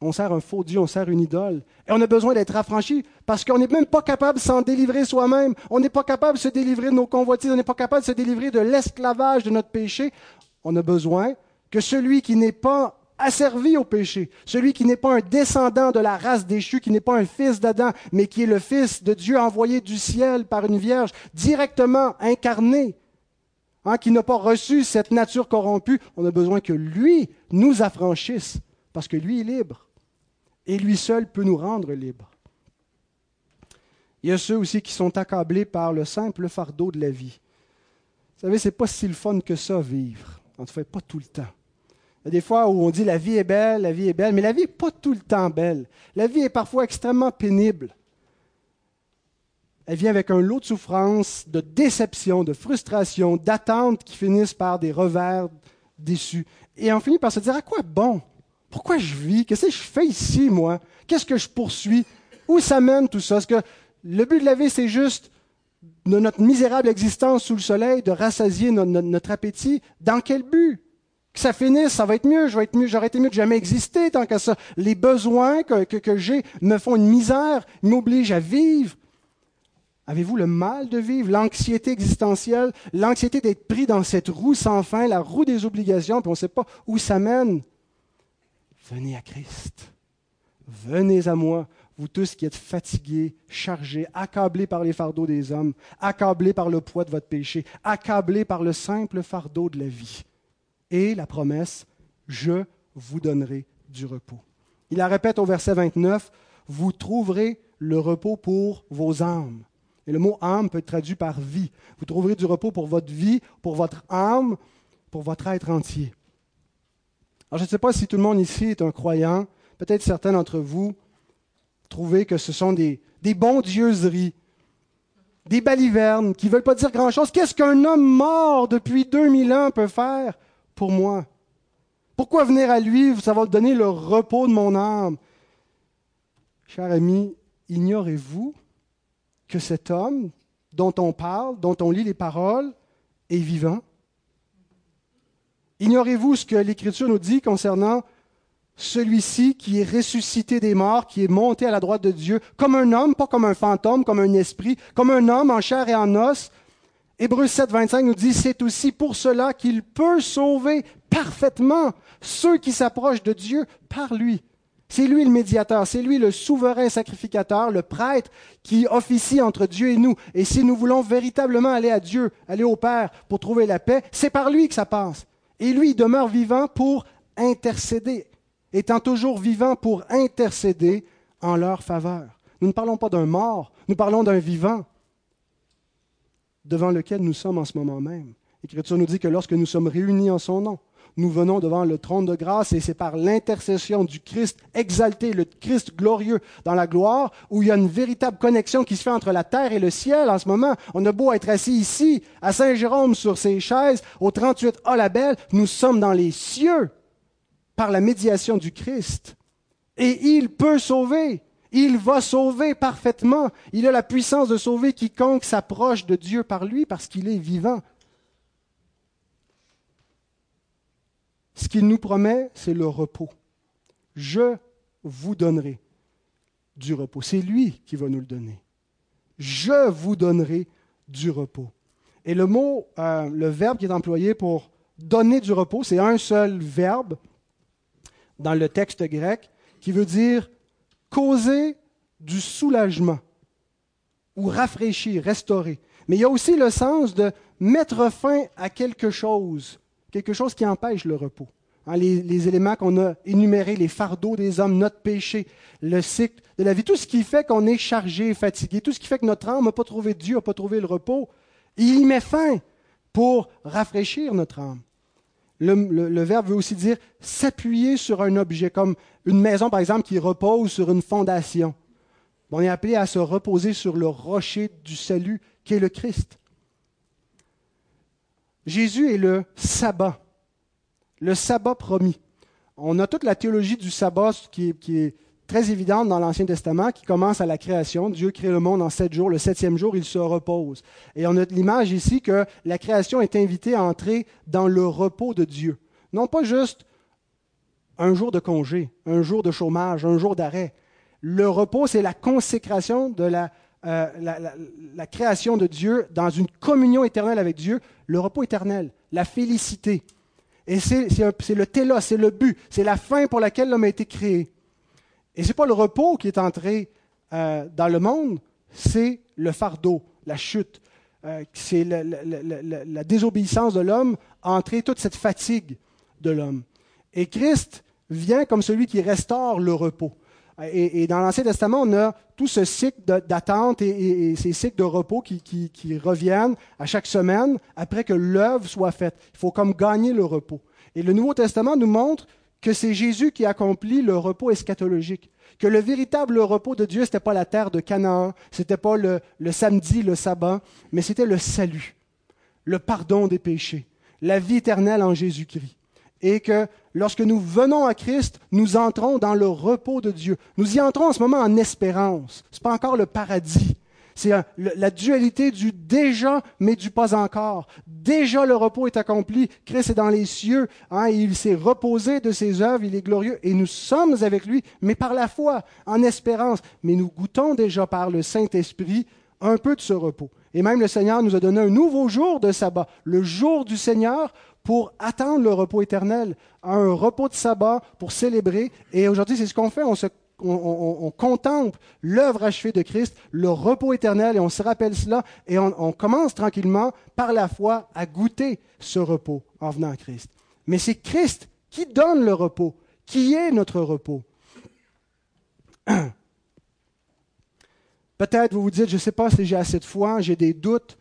A: On sert un faux Dieu, on sert une idole. Et on a besoin d'être affranchi parce qu'on n'est même pas capable de s'en délivrer soi-même. On n'est pas capable de se délivrer de nos convoitises. On n'est pas capable de se délivrer de l'esclavage de notre péché on a besoin que celui qui n'est pas asservi au péché, celui qui n'est pas un descendant de la race déchue, qui n'est pas un fils d'Adam, mais qui est le fils de Dieu envoyé du ciel par une vierge, directement incarné, hein, qui n'a pas reçu cette nature corrompue, on a besoin que lui nous affranchisse, parce que lui est libre, et lui seul peut nous rendre libres. Il y a ceux aussi qui sont accablés par le simple fardeau de la vie. Vous savez, c'est pas si le fun que ça, vivre. En tout cas, pas tout le temps. Il y a des fois où on dit la vie est belle, la vie est belle, mais la vie n'est pas tout le temps belle. La vie est parfois extrêmement pénible. Elle vient avec un lot de souffrance, de déception, de frustration, d'attente qui finissent par des revers déçus. Et on finit par se dire à quoi bon? Pourquoi je vis? Qu'est-ce que je fais ici, moi? Qu'est-ce que je poursuis? Où ça mène tout ça? Est-ce que le but de la vie, c'est juste de notre misérable existence sous le soleil, de rassasier notre, appétit, dans quel but? Que ça finisse, ça va être mieux, je vais mieux, j'aurais été mieux de jamais exister tant que ça. Les besoins que, que j'ai me font une misère, m'obligent à vivre. Avez-vous le mal de vivre, l'anxiété existentielle, l'anxiété d'être pris dans cette roue sans fin, la roue des obligations, puis on ne sait pas où ça mène Venez à Christ. Venez à moi vous tous qui êtes fatigués, chargés, accablés par les fardeaux des hommes, accablés par le poids de votre péché, accablés par le simple fardeau de la vie. Et la promesse, je vous donnerai du repos. Il la répète au verset 29, vous trouverez le repos pour vos âmes. Et le mot âme peut être traduit par vie. Vous trouverez du repos pour votre vie, pour votre âme, pour votre être entier. Alors je ne sais pas si tout le monde ici est un croyant. Peut-être certains d'entre vous trouver que ce sont des, des bondieuseries, des balivernes qui ne veulent pas dire grand-chose. Qu'est-ce qu'un homme mort depuis 2000 ans peut faire pour moi? Pourquoi venir à lui? Ça va donner le repos de mon âme? Cher ami, ignorez-vous que cet homme dont on parle, dont on lit les paroles, est vivant? Ignorez-vous ce que l'Écriture nous dit concernant celui-ci qui est ressuscité des morts, qui est monté à la droite de Dieu, comme un homme, pas comme un fantôme, comme un esprit, comme un homme en chair et en os. Hébreux 7, 25 nous dit, c'est aussi pour cela qu'il peut sauver parfaitement ceux qui s'approchent de Dieu par lui. C'est lui le médiateur, c'est lui le souverain sacrificateur, le prêtre qui officie entre Dieu et nous. Et si nous voulons véritablement aller à Dieu, aller au Père pour trouver la paix, c'est par lui que ça passe. Et lui, demeure vivant pour intercéder étant toujours vivant pour intercéder en leur faveur. Nous ne parlons pas d'un mort, nous parlons d'un vivant devant lequel nous sommes en ce moment même. L'Écriture nous dit que lorsque nous sommes réunis en son nom, nous venons devant le trône de grâce et c'est par l'intercession du Christ exalté, le Christ glorieux dans la gloire, où il y a une véritable connexion qui se fait entre la terre et le ciel en ce moment. On a beau être assis ici, à Saint-Jérôme, sur ses chaises, au 38 A la belle, nous sommes dans les cieux par la médiation du Christ. Et il peut sauver. Il va sauver parfaitement. Il a la puissance de sauver quiconque s'approche de Dieu par lui parce qu'il est vivant. Ce qu'il nous promet, c'est le repos. Je vous donnerai du repos. C'est lui qui va nous le donner. Je vous donnerai du repos. Et le mot, euh, le verbe qui est employé pour donner du repos, c'est un seul verbe dans le texte grec qui veut dire causer du soulagement ou rafraîchir, restaurer. Mais il y a aussi le sens de mettre fin à quelque chose, quelque chose qui empêche le repos. Hein, les, éléments qu'on a énumérés, les fardeaux des hommes, notre péché, le cycle de la vie, tout ce qui fait qu'on est chargé, fatigué, tout ce qui fait que notre âme n'a pas trouvé Dieu, n'a pas trouvé le repos, il y met fin pour rafraîchir notre âme. Le, verbe veut aussi dire s'appuyer sur un objet, comme une maison, par exemple, qui repose sur une fondation. On est appelé à se reposer sur le rocher du salut, qui est le Christ. Jésus est le sabbat, le sabbat promis. On a toute la théologie du sabbat qui est très évidente dans l'Ancien Testament qui commence à la création. Dieu crée le monde en sept jours. Le septième jour, il se repose. Et on a l'image ici que la création est invitée à entrer dans le repos de Dieu. Non pas juste un jour de congé, un jour de chômage, un jour d'arrêt. Le repos, c'est la consécration de la, euh, la, création de Dieu dans une communion éternelle avec Dieu, le repos éternel, la félicité. Et c'est le télos, c'est le but, c'est la fin pour laquelle l'homme a été créé. Et ce n'est pas le repos qui est entré euh, dans le monde, c'est le fardeau, la chute. Euh, c'est la, désobéissance de l'homme a entré toute cette fatigue de l'homme. Et Christ vient comme celui qui restaure le repos. Et, dans l'Ancien Testament, on a tout ce cycle d'attente et, ces cycles de repos qui, qui, reviennent à chaque semaine après que l'œuvre soit faite. Il faut comme gagner le repos. Et le Nouveau Testament nous montre que c'est Jésus qui accomplit le repos eschatologique, que le véritable repos de Dieu, ce n'était pas la terre de Canaan, ce n'était pas le, le samedi, le sabbat, mais c'était le salut, le pardon des péchés, la vie éternelle en Jésus-Christ. Et que lorsque nous venons à Christ, nous entrons dans le repos de Dieu. Nous y entrons en ce moment en espérance. Ce n'est pas encore le paradis, c'est la dualité du déjà, mais du pas encore. Déjà, le repos est accompli. Christ est dans les cieux. Hein, il s'est reposé de ses œuvres. Il est glorieux. Et nous sommes avec lui, mais par la foi, en espérance. Mais nous goûtons déjà par le Saint-Esprit un peu de ce repos. Et même le Seigneur nous a donné un nouveau jour de sabbat, le jour du Seigneur, pour attendre le repos éternel, un repos de sabbat pour célébrer. Et aujourd'hui, c'est ce qu'on fait. On se on, contemple l'œuvre achevée de Christ, le repos éternel, et on se rappelle cela, et on, commence tranquillement, par la foi, à goûter ce repos en venant à Christ. Mais c'est Christ qui donne le repos, qui est notre repos. Peut-être vous vous dites, je ne sais pas si j'ai assez de foi, j'ai des doutes.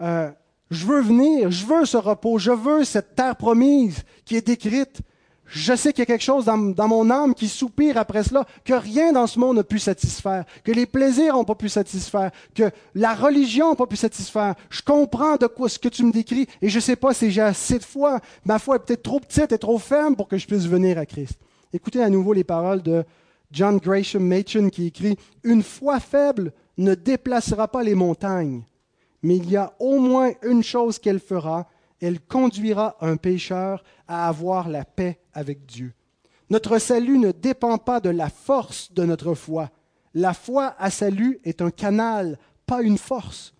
A: Euh, je veux venir, je veux ce repos, je veux cette terre promise qui est décrite. Je sais qu'il y a quelque chose dans, mon âme qui soupire après cela, que rien dans ce monde n'a pu satisfaire, que les plaisirs n'ont pas pu satisfaire, que la religion n'a pas pu satisfaire. Je comprends de quoi ce que tu me décris et je ne sais pas si j'ai assez de foi. Ma foi est peut-être trop petite et trop ferme pour que je puisse venir à Christ. Écoutez à nouveau les paroles de John Gresham Machen qui écrit Une foi faible ne déplacera pas les montagnes, mais il y a au moins une chose qu'elle fera, elle conduira un pécheur à avoir la paix avec Dieu. Notre salut ne dépend pas de la force de notre foi. La foi à salut est un canal, pas une force.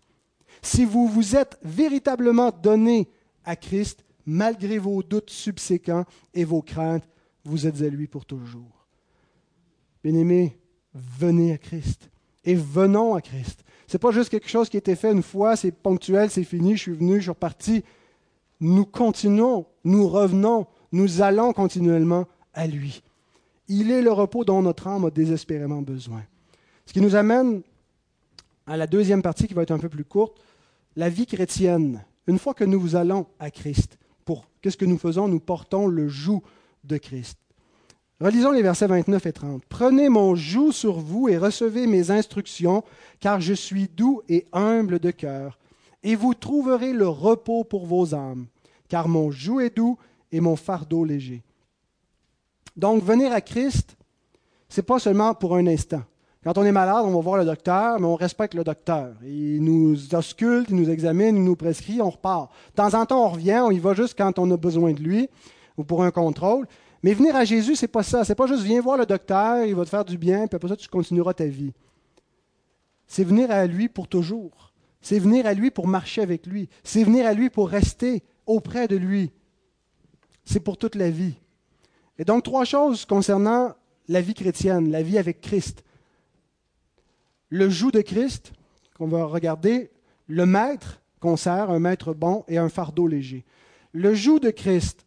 A: Si vous vous êtes véritablement donné à Christ, malgré vos doutes subséquents et vos craintes, vous êtes à lui pour toujours. Bien-aimés, venez à Christ et venons à Christ. Ce n'est pas juste quelque chose qui a été fait une fois, c'est ponctuel, c'est fini, je suis venu, je suis reparti nous continuons, nous revenons, nous allons continuellement à lui. Il est le repos dont notre âme a désespérément besoin. Ce qui nous amène à la deuxième partie qui va être un peu plus courte, la vie chrétienne. Une fois que nous allons à Christ, pour qu'est-ce que nous faisons Nous portons le joug de Christ. Relisons les versets 29 et 30. Prenez mon joug sur vous et recevez mes instructions, car je suis doux et humble de cœur, et vous trouverez le repos pour vos âmes, car mon joug est doux et mon fardeau léger. Donc, venir à Christ, ce n'est pas seulement pour un instant. Quand on est malade, on va voir le docteur, mais on respecte le docteur. Il nous ausculte, il nous examine, il nous prescrit, on repart. De temps en temps, on revient, on y va juste quand on a besoin de lui ou pour un contrôle. Mais venir à Jésus, c'est pas ça. C'est pas juste viens voir le docteur, il va te faire du bien, puis après ça, tu continueras ta vie. C'est venir à lui pour toujours. C'est venir à lui pour marcher avec lui. C'est venir à lui pour rester auprès de lui. C'est pour toute la vie. Et donc, trois choses concernant la vie chrétienne, la vie avec Christ. Le joug de Christ, qu'on va regarder, le maître qu'on sert, un maître bon et un fardeau léger. Le joug de Christ.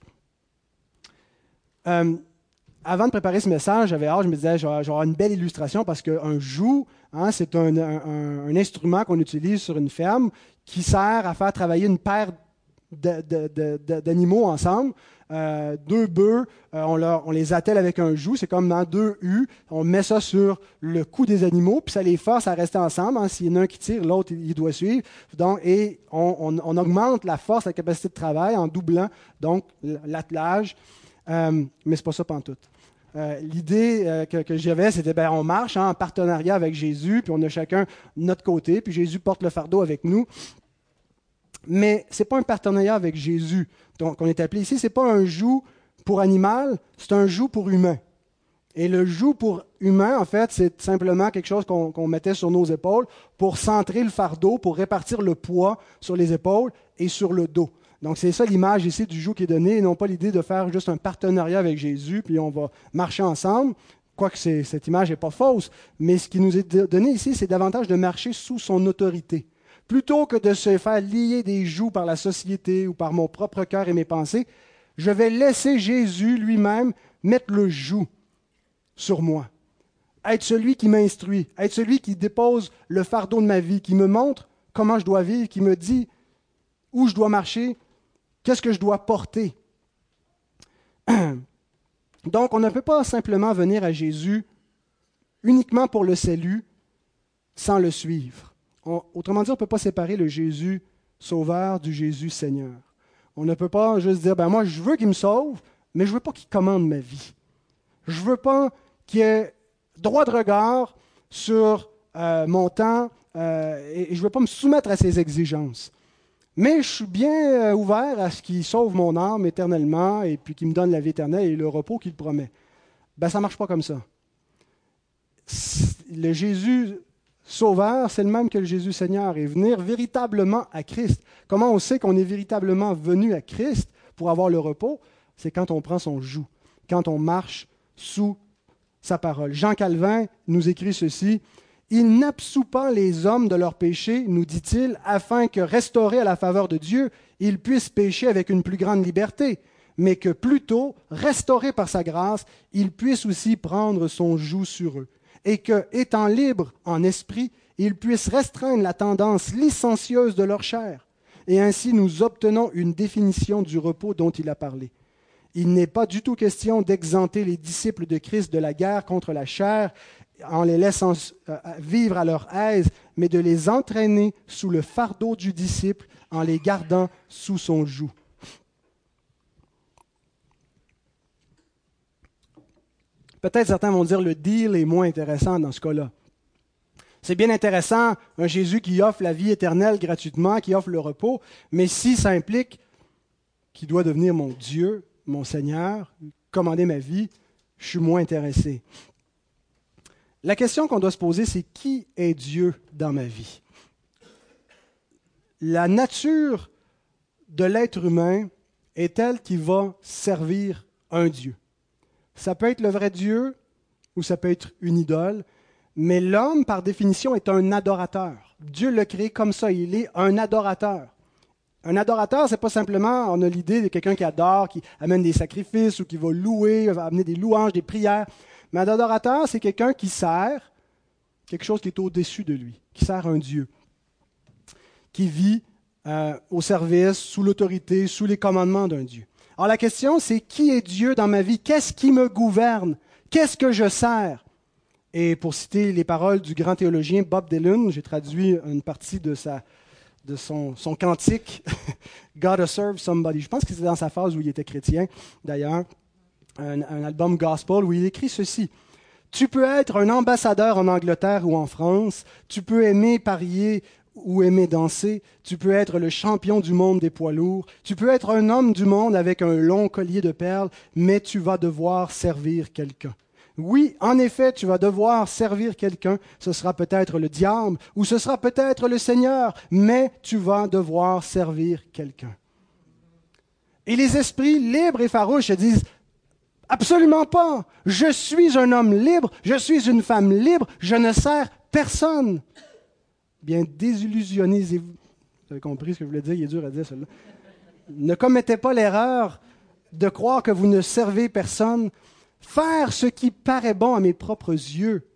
A: Euh, avant de préparer ce message, j'avais hâte, je me disais, j'aurai une belle illustration parce qu'un joug, hein, c'est un, instrument qu'on utilise sur une ferme qui sert à faire travailler une paire d'animaux ensemble. Euh, deux bœufs, euh, on, on, les attelle avec un joug, c'est comme dans deux U. On met ça sur le cou des animaux, puis ça les force à rester ensemble. Hein. S'il y en a un qui tire, l'autre, il, doit suivre. Donc, et on, augmente la force, la capacité de travail en doublant donc l'attelage. Euh, mais c'est pas ça pantoute. Euh, L'idée que, j'avais, c'était ben, on marche hein, en partenariat avec Jésus, puis on a chacun notre côté, puis Jésus porte le fardeau avec nous. Mais ce n'est pas un partenariat avec Jésus qu'on est appelé ici. Ce n'est pas un joug pour animal, c'est un joug pour humain. Et le joug pour humain, en fait, c'est simplement quelque chose qu'on mettait sur nos épaules pour centrer le fardeau, pour répartir le poids sur les épaules et sur le dos. Donc c'est ça l'image ici du joug qui est donné, et non pas l'idée de faire juste un partenariat avec Jésus, puis on va marcher ensemble. Quoique cette image n'est pas fausse, mais ce qui nous est donné ici, c'est davantage de marcher sous son autorité. Plutôt que de se faire lier des joues par la société ou par mon propre cœur et mes pensées, je vais laisser Jésus lui-même mettre le joug sur moi. Être celui qui m'instruit, être celui qui dépose le fardeau de ma vie, qui me montre comment je dois vivre, qui me dit où je dois marcher, qu'est-ce que je dois porter? Donc on ne peut pas simplement venir à Jésus uniquement pour le salut sans le suivre autrement dit, on ne peut pas séparer le Jésus sauveur du Jésus Seigneur. On ne peut pas juste dire, ben moi, je veux qu'il me sauve, mais je ne veux pas qu'il commande ma vie. Je ne veux pas qu'il ait droit de regard sur euh, mon temps euh, et, je ne veux pas me soumettre à ses exigences. Mais je suis bien euh, ouvert à ce qu'il sauve mon âme éternellement et puis qu'il me donne la vie éternelle et le repos qu'il promet. Ben, ça ne marche pas comme ça. Le Jésus sauveur, c'est le même que le Jésus Seigneur, et venir véritablement à Christ. Comment on sait qu'on est véritablement venu à Christ pour avoir le repos? C'est quand on prend son joug, quand on marche sous sa parole. Jean Calvin nous écrit ceci. Il n'absout pas les hommes de leurs péchés, nous dit-il, afin que, restaurés à la faveur de Dieu, ils puissent pécher avec une plus grande liberté, mais que plutôt, restaurés par sa grâce, ils puissent aussi prendre son joug sur eux et que, étant libres en esprit, ils puissent restreindre la tendance licencieuse de leur chair. Et ainsi nous obtenons une définition du repos dont il a parlé. Il n'est pas du tout question d'exenter les disciples de Christ de la guerre contre la chair en les laissant euh, vivre à leur aise, mais de les entraîner sous le fardeau du disciple en les gardant sous son joug. Peut-être certains vont dire le deal est moins intéressant dans ce cas-là. C'est bien intéressant, un Jésus qui offre la vie éternelle gratuitement, qui offre le repos, mais si ça implique qu'il doit devenir mon Dieu, mon Seigneur, commander ma vie, je suis moins intéressé. La question qu'on doit se poser, c'est qui est Dieu dans ma vie? La nature de l'être humain est telle qu'il va servir un Dieu. Ça peut être le vrai Dieu ou ça peut être une idole, mais l'homme, par définition, est un adorateur. Dieu l'a créé comme ça, il est un adorateur. Un adorateur, c'est pas simplement, on a l'idée de quelqu'un qui adore, qui amène des sacrifices ou qui va louer, va amener des louanges, des prières. Mais un adorateur, c'est quelqu'un qui sert quelque chose qui est au-dessus de lui, qui sert un Dieu, qui vit euh, au service, sous l'autorité, sous les commandements d'un Dieu. Alors la question, c'est qui est Dieu dans ma vie? Qu'est-ce qui me gouverne? Qu'est-ce que je sers? Et pour citer les paroles du grand théologien Bob Dylan, j'ai traduit une partie de, sa, de son, son cantique, Gotta Serve Somebody. Je pense que c'est dans sa phase où il était chrétien, d'ailleurs, un, un album gospel où il écrit ceci. Tu peux être un ambassadeur en Angleterre ou en France, tu peux aimer parier ou aimer danser, tu peux être le champion du monde des poids lourds, tu peux être un homme du monde avec un long collier de perles, mais tu vas devoir servir quelqu'un. Oui, en effet, tu vas devoir servir quelqu'un. Ce sera peut-être le diable ou ce sera peut-être le Seigneur, mais tu vas devoir servir quelqu'un. Et les esprits libres et farouches disent, absolument pas. Je suis un homme libre, je suis une femme libre, je ne sers personne bien désillusionnez-vous. Vous avez compris ce que je voulais dire, il est dur à dire cela. Ne commettez pas l'erreur de croire que vous ne servez personne. Faire ce qui paraît bon à mes propres yeux,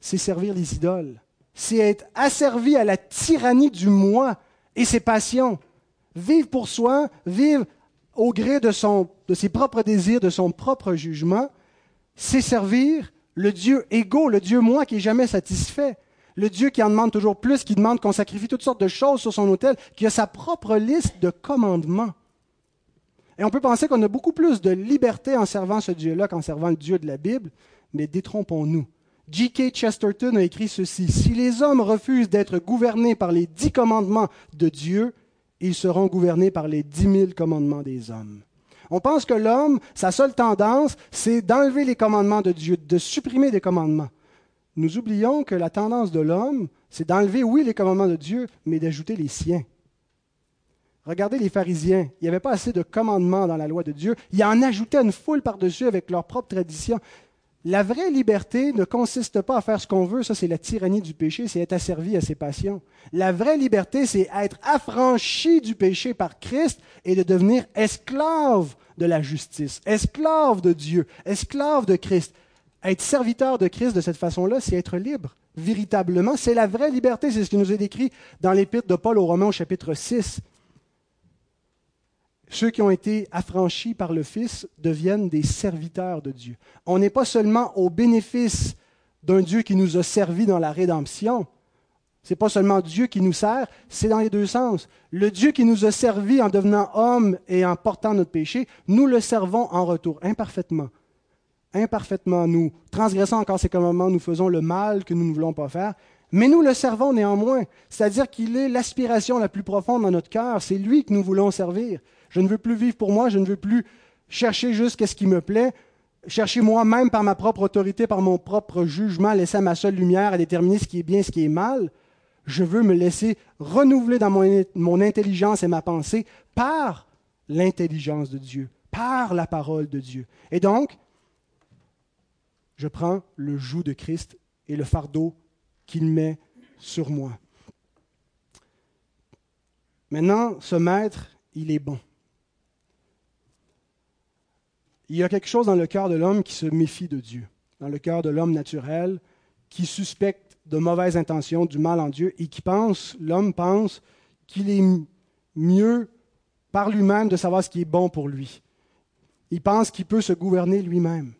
A: c'est servir les idoles. C'est être asservi à la tyrannie du moi et ses passions. Vivre pour soi, vivre au gré de, ses propres désirs, de son propre jugement, c'est servir le Dieu égaux, le Dieu moi qui est jamais satisfait le Dieu qui en demande toujours plus, qui demande qu'on sacrifie toutes sortes de choses sur son autel, qui a sa propre liste de commandements. Et on peut penser qu'on a beaucoup plus de liberté en servant ce Dieu-là qu'en servant le Dieu de la Bible, mais détrompons-nous. G.K. Chesterton a écrit ceci, Si les hommes refusent d'être gouvernés par les dix commandements de Dieu, ils seront gouvernés par les dix mille commandements des hommes. On pense que l'homme, sa seule tendance, c'est d'enlever les commandements de Dieu, de supprimer des commandements nous oublions que la tendance de l'homme, c'est d'enlever, oui, les commandements de Dieu, mais d'ajouter les siens. Regardez les pharisiens. Il n'y avait pas assez de commandements dans la loi de Dieu. Ils en ajoutaient une foule par-dessus avec leur propre tradition. La vraie liberté ne consiste pas à faire ce qu'on veut, ça c'est la tyrannie du péché, c'est être asservi à ses passions. La vraie liberté, c'est être affranchi du péché par Christ et de devenir esclave de la justice, esclave de Dieu, esclave de Christ. Être serviteur de Christ de cette façon-là, c'est être libre, véritablement. C'est la vraie liberté, c'est ce qui nous est décrit dans l'épître de Paul aux Romains au chapitre 6. Ceux qui ont été affranchis par le Fils deviennent des serviteurs de Dieu. On n'est pas seulement au bénéfice d'un Dieu qui nous a servi dans la rédemption. Ce n'est pas seulement Dieu qui nous sert, c'est dans les deux sens. Le Dieu qui nous a servi en devenant homme et en portant notre péché, nous le servons en retour, imparfaitement imparfaitement. Nous transgressons encore ces commandements, nous faisons le mal que nous ne voulons pas faire, mais nous le servons néanmoins. C'est-à-dire qu'il est l'aspiration la plus profonde dans notre cœur. C'est lui que nous voulons servir. Je ne veux plus vivre pour moi, je ne veux plus chercher juste ce qui me plaît, chercher moi-même par ma propre autorité, par mon propre jugement, laisser à ma seule lumière à déterminer ce qui est bien, ce qui est mal. Je veux me laisser renouveler dans mon, mon intelligence et ma pensée par l'intelligence de Dieu, par la parole de Dieu. Et donc, je prends le joug de Christ et le fardeau qu'il met sur moi. Maintenant, ce maître, il est bon. Il y a quelque chose dans le cœur de l'homme qui se méfie de Dieu, dans le cœur de l'homme naturel, qui suspecte de mauvaises intentions, du mal en Dieu, et qui pense, l'homme pense, qu'il est mieux par lui-même de savoir ce qui est bon pour lui. Il pense qu'il peut se gouverner lui-même.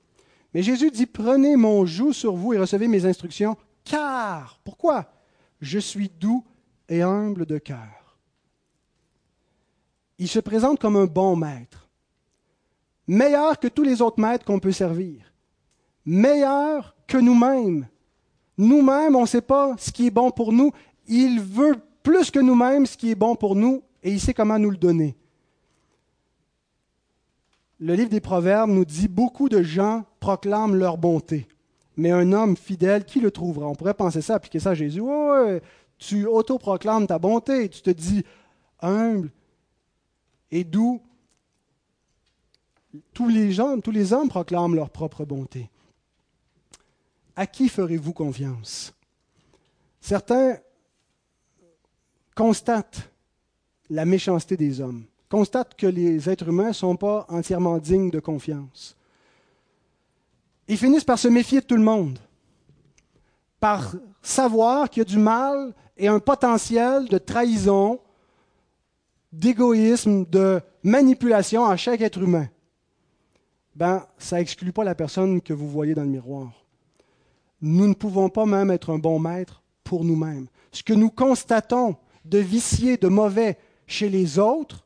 A: Mais Jésus dit, prenez mon joug sur vous et recevez mes instructions, car, pourquoi? Je suis doux et humble de cœur. Il se présente comme un bon maître, meilleur que tous les autres maîtres qu'on peut servir, meilleur que nous-mêmes. Nous-mêmes, on ne sait pas ce qui est bon pour nous. Il veut plus que nous-mêmes ce qui est bon pour nous et il sait comment nous le donner le livre des Proverbes nous dit beaucoup de gens proclament leur bonté. Mais un homme fidèle, qui le trouvera? On pourrait penser ça, appliquer ça à Jésus. Ouais, tu autoproclames ta bonté, tu te dis humble et doux. Tous les gens, tous les hommes proclament leur propre bonté. À qui ferez-vous confiance? Certains constatent la méchanceté des hommes constate que les êtres humains ne sont pas entièrement dignes de confiance. Ils finissent par se méfier de tout le monde. par savoir qu'il y a du mal et un potentiel de trahison, d'égoïsme, de manipulation en chaque être humain, ben, ça n'exclut pas la personne que vous voyez dans le miroir. Nous ne pouvons pas même être un bon maître pour nous-mêmes. Ce que nous constatons de vicié, de mauvais chez les autres,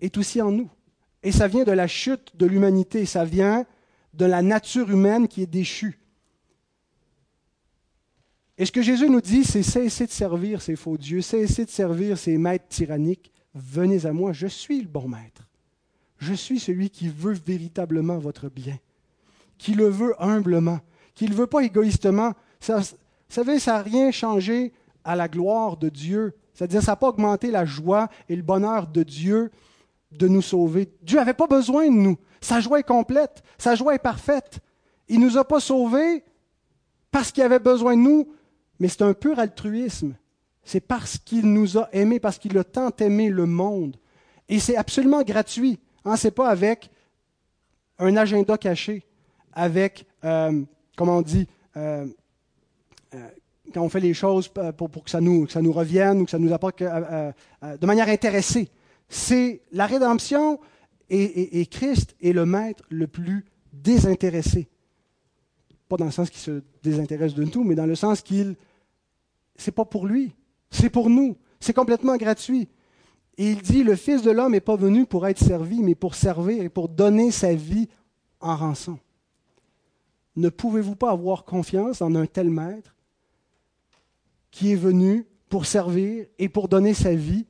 A: est aussi en nous. Et ça vient de la chute de l'humanité, ça vient de la nature humaine qui est déchue. Et ce que Jésus nous dit, c'est cessez de servir ces faux dieux, cessez de servir ces maîtres tyranniques. Venez à moi, je suis le bon maître. Je suis celui qui veut véritablement votre bien, qui le veut humblement, qui ne le veut pas égoïstement. Ça, vous savez, ça n'a rien changé à la gloire de Dieu. C'est-à-dire, ça n'a pas augmenté la joie et le bonheur de Dieu de nous sauver. Dieu n'avait pas besoin de nous. Sa joie est complète, sa joie est parfaite. Il ne nous a pas sauvés parce qu'il avait besoin de nous, mais c'est un pur altruisme. C'est parce qu'il nous a aimés, parce qu'il a tant aimé le monde. Et c'est absolument gratuit. Hein, ce n'est pas avec un agenda caché, avec, euh, comment on dit, euh, euh, quand on fait les choses pour, que, ça nous, revienne ou que ça nous apporte de manière intéressée. C'est la rédemption et, et, Christ est le maître le plus désintéressé. Pas dans le sens qu'il se désintéresse de tout, mais dans le sens qu'il, c'est pas pour lui, c'est pour nous. C'est complètement gratuit. Et il dit, le Fils de l'homme n'est pas venu pour être servi, mais pour servir et pour donner sa vie en rançon. Ne pouvez-vous pas avoir confiance en un tel maître qui est venu pour servir et pour donner sa vie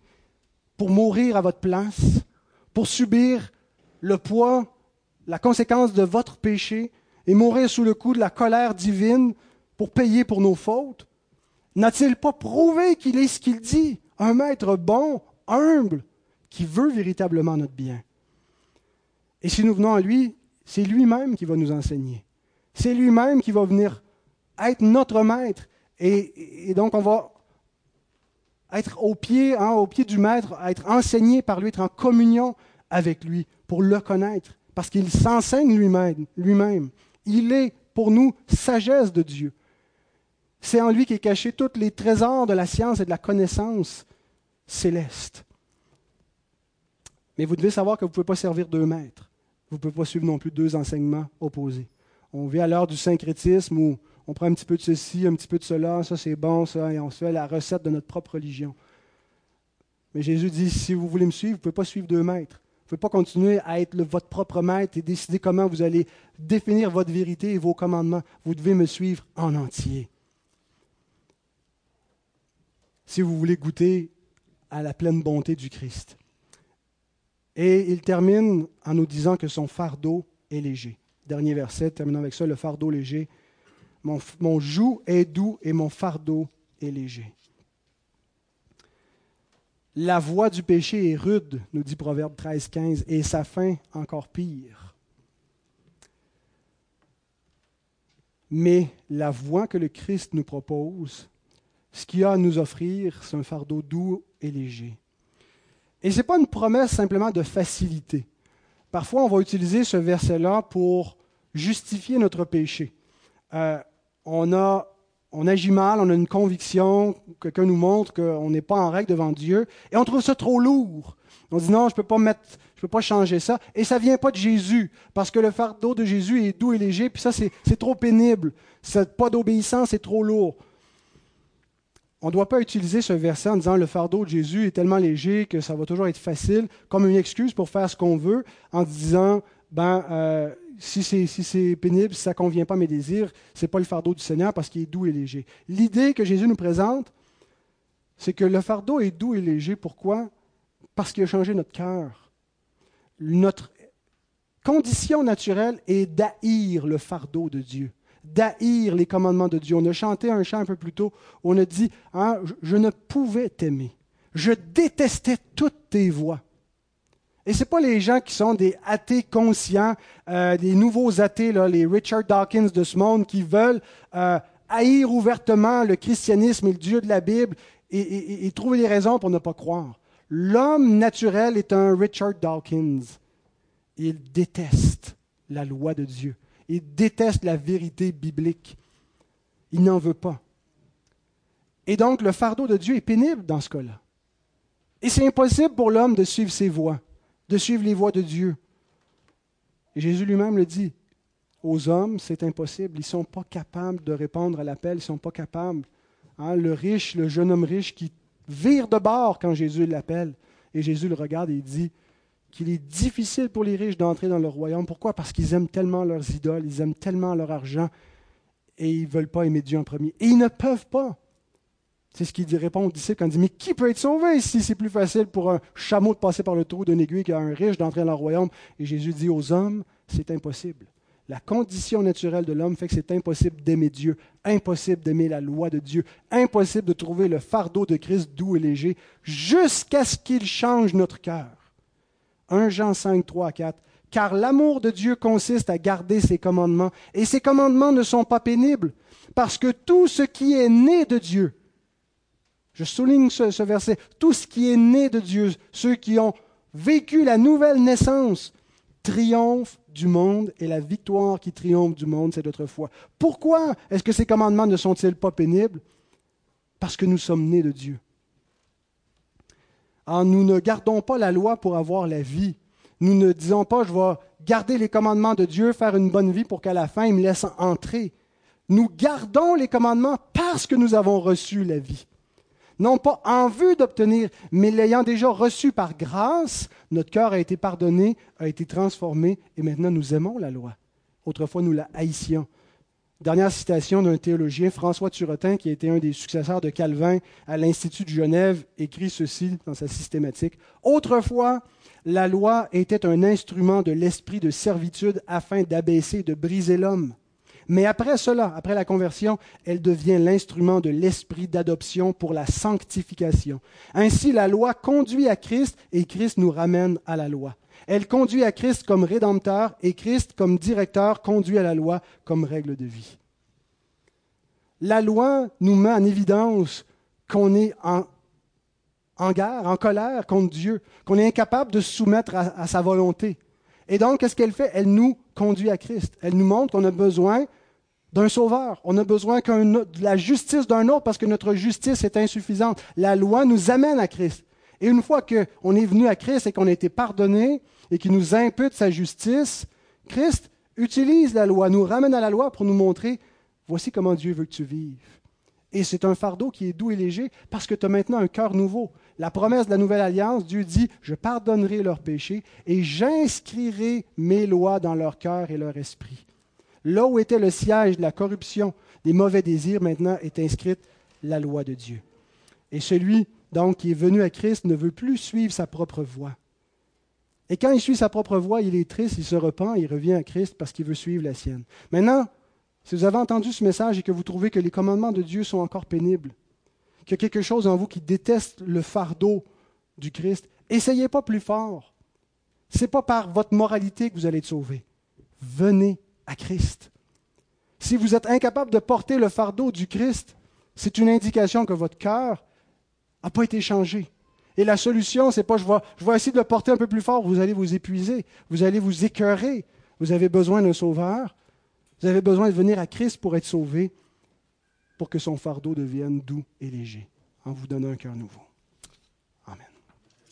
A: pour mourir à votre place, pour subir le poids, la conséquence de votre péché et mourir sous le coup de la colère divine pour payer pour nos fautes? N'a-t-il pas prouvé qu'il est ce qu'il dit Un maître bon, humble, qui veut véritablement notre bien. Et si nous venons à lui, c'est lui-même qui va nous enseigner. C'est lui-même qui va venir être notre maître. Et, donc on va être au pied, hein, au pied du Maître, être enseigné par lui, être en communion avec lui pour le connaître, parce qu'il s'enseigne lui-même, lui-même. Il est pour nous sagesse de Dieu. C'est en lui qu'est caché tous les trésors de la science et de la connaissance céleste. Mais vous devez savoir que vous ne pouvez pas servir deux maîtres. Vous ne pouvez pas suivre non plus deux enseignements opposés. On vit à l'heure du syncrétisme où on prend un petit peu de ceci, un petit peu de cela, ça c'est bon, ça, et on se fait la recette de notre propre religion. Mais Jésus dit, si vous voulez me suivre, vous ne pouvez pas suivre deux maîtres. Vous ne pouvez pas continuer à être votre propre maître et décider comment vous allez définir votre vérité et vos commandements. Vous devez me suivre en entier. Si vous voulez goûter à la pleine bonté du Christ. Et il termine en nous disant que son fardeau est léger. Dernier verset, terminant avec ça, le fardeau léger mon, joug est doux et mon fardeau est léger. La voie du péché est rude, nous dit Proverbe 13, 15, et sa fin encore pire. Mais la voie que le Christ nous propose, ce qu'il a à nous offrir, c'est un fardeau doux et léger. Et ce n'est pas une promesse simplement de facilité. Parfois, on va utiliser ce verset-là pour justifier notre péché. Euh, on, a, on agit mal, on a une conviction, quelqu'un nous montre qu'on n'est pas en règle devant Dieu, et on trouve ça trop lourd. On dit non, je ne peux pas mettre, je peux pas changer ça. Et ça ne vient pas de Jésus, parce que le fardeau de Jésus est doux et léger, puis ça, c'est trop pénible. Pas d'obéissance, c'est trop lourd. On ne doit pas utiliser ce verset en disant le fardeau de Jésus est tellement léger que ça va toujours être facile, comme une excuse pour faire ce qu'on veut, en disant ben, euh, si c'est pénible, si ça ne convient pas à mes désirs, ce n'est pas le fardeau du Seigneur parce qu'il est doux et léger. L'idée que Jésus nous présente, c'est que le fardeau est doux et léger. Pourquoi? Parce qu'il a changé notre cœur. Notre condition naturelle est d'haïr le fardeau de Dieu, d'haïr les commandements de Dieu. On a chanté un chant un peu plus tôt on a dit hein, Je ne pouvais t'aimer. Je détestais toutes tes voix. Et ce pas les gens qui sont des athées conscients, euh, des nouveaux athées, les Richard Dawkins de ce monde, qui veulent euh, haïr ouvertement le christianisme et le Dieu de la Bible et, trouver des raisons pour ne pas croire. L'homme naturel est un Richard Dawkins. Il déteste la loi de Dieu. Il déteste la vérité biblique. Il n'en veut pas. Et donc, le fardeau de Dieu est pénible dans ce cas-là. Et c'est impossible pour l'homme de suivre ses voies, de suivre les voies de Dieu. Et Jésus lui-même le dit, aux hommes, c'est impossible. Ils ne sont pas capables de répondre à l'appel, ils ne sont pas capables. Hein, le riche, le jeune homme riche qui vire de bord quand Jésus l'appelle. Et Jésus le regarde et il dit qu'il est difficile pour les riches d'entrer dans le royaume. Pourquoi? Parce qu'ils aiment tellement leurs idoles, ils aiment tellement leur argent et ils ne veulent pas aimer Dieu en premier. Et ils ne peuvent pas. C'est ce qu'il répond aux disciples quand il dit Mais qui peut être sauvé si c'est plus facile pour un chameau de passer par le trou d'une aiguille qu'un riche d'entrer dans le royaume Et Jésus dit aux hommes C'est impossible. La condition naturelle de l'homme fait que c'est impossible d'aimer Dieu, impossible d'aimer la loi de Dieu, impossible de trouver le fardeau de Christ doux et léger, jusqu'à ce qu'il change notre cœur. 1 Jean 5, 3 4. Car l'amour de Dieu consiste à garder ses commandements, et ses commandements ne sont pas pénibles, parce que tout ce qui est né de Dieu, je souligne ce, ce verset, tout ce qui est né de Dieu, ceux qui ont vécu la nouvelle naissance, triomphe du monde et la victoire qui triomphe du monde, c'est notre. Pourquoi est-ce que ces commandements ne sont-ils pas pénibles? Parce que nous sommes nés de Dieu. Nous ne gardons pas la loi pour avoir la vie. Nous ne disons pas, je vais garder les commandements de Dieu, faire une bonne vie pour qu'à la fin, il me laisse entrer. Nous gardons les commandements parce que nous avons reçu la vie non pas en vue d'obtenir, mais l'ayant déjà reçu par grâce, notre cœur a été pardonné, a été transformé, et maintenant nous aimons la loi. Autrefois, nous la haïssions. Dernière citation d'un théologien, François Turetin, qui a été un des successeurs de Calvin à l'Institut de Genève, écrit ceci dans sa systématique. Autrefois, la loi était un instrument de l'esprit de servitude afin d'abaisser, de briser l'homme. Mais après cela, après la conversion, elle devient l'instrument de l'esprit d'adoption pour la sanctification. Ainsi, la loi conduit à Christ et Christ nous ramène à la loi. Elle conduit à Christ comme rédempteur et Christ comme directeur conduit à la loi comme règle de vie. La loi nous met en évidence qu'on est en, guerre, en colère contre Dieu, qu'on est incapable de se soumettre à sa volonté. Et donc, qu'est-ce qu'elle fait? Elle nous conduit à Christ. Elle nous montre qu'on a besoin d'un sauveur. On a besoin de la justice d'un autre parce que notre justice est insuffisante. La loi nous amène à Christ. Et une fois qu'on est venu à Christ et qu'on a été pardonné et qu'il nous impute sa justice, Christ utilise la loi, nous ramène à la loi pour nous montrer, voici comment Dieu veut que tu vives. Et c'est un fardeau qui est doux et léger parce que tu as maintenant un cœur nouveau. La promesse de la nouvelle alliance, Dieu dit, je pardonnerai leurs péchés et j'inscrirai mes lois dans leur cœur et leur esprit. Là où était le siège de la corruption, des mauvais désirs, maintenant est inscrite la loi de Dieu. Et celui, donc, qui est venu à Christ ne veut plus suivre sa propre voie. Et quand il suit sa propre voie, il est triste, il se repent, il revient à Christ parce qu'il veut suivre la sienne. Maintenant, si vous avez entendu ce message et que vous trouvez que les commandements de Dieu sont encore pénibles, qu'il y a quelque chose en vous qui déteste le fardeau du Christ, essayez pas plus fort. Ce n'est pas par votre moralité que vous allez être sauvé. Venez à Christ. Si vous êtes incapable de porter le fardeau du Christ, c'est une indication que votre cœur n'a pas été changé. Et la solution, c'est pas je vais, je vais essayer de le porter un peu plus fort, vous allez vous épuiser, vous allez vous écœurer. Vous avez besoin d'un sauveur. Vous avez besoin de venir à Christ pour être sauvé pour que son fardeau devienne doux et léger, en vous donnant un cœur nouveau.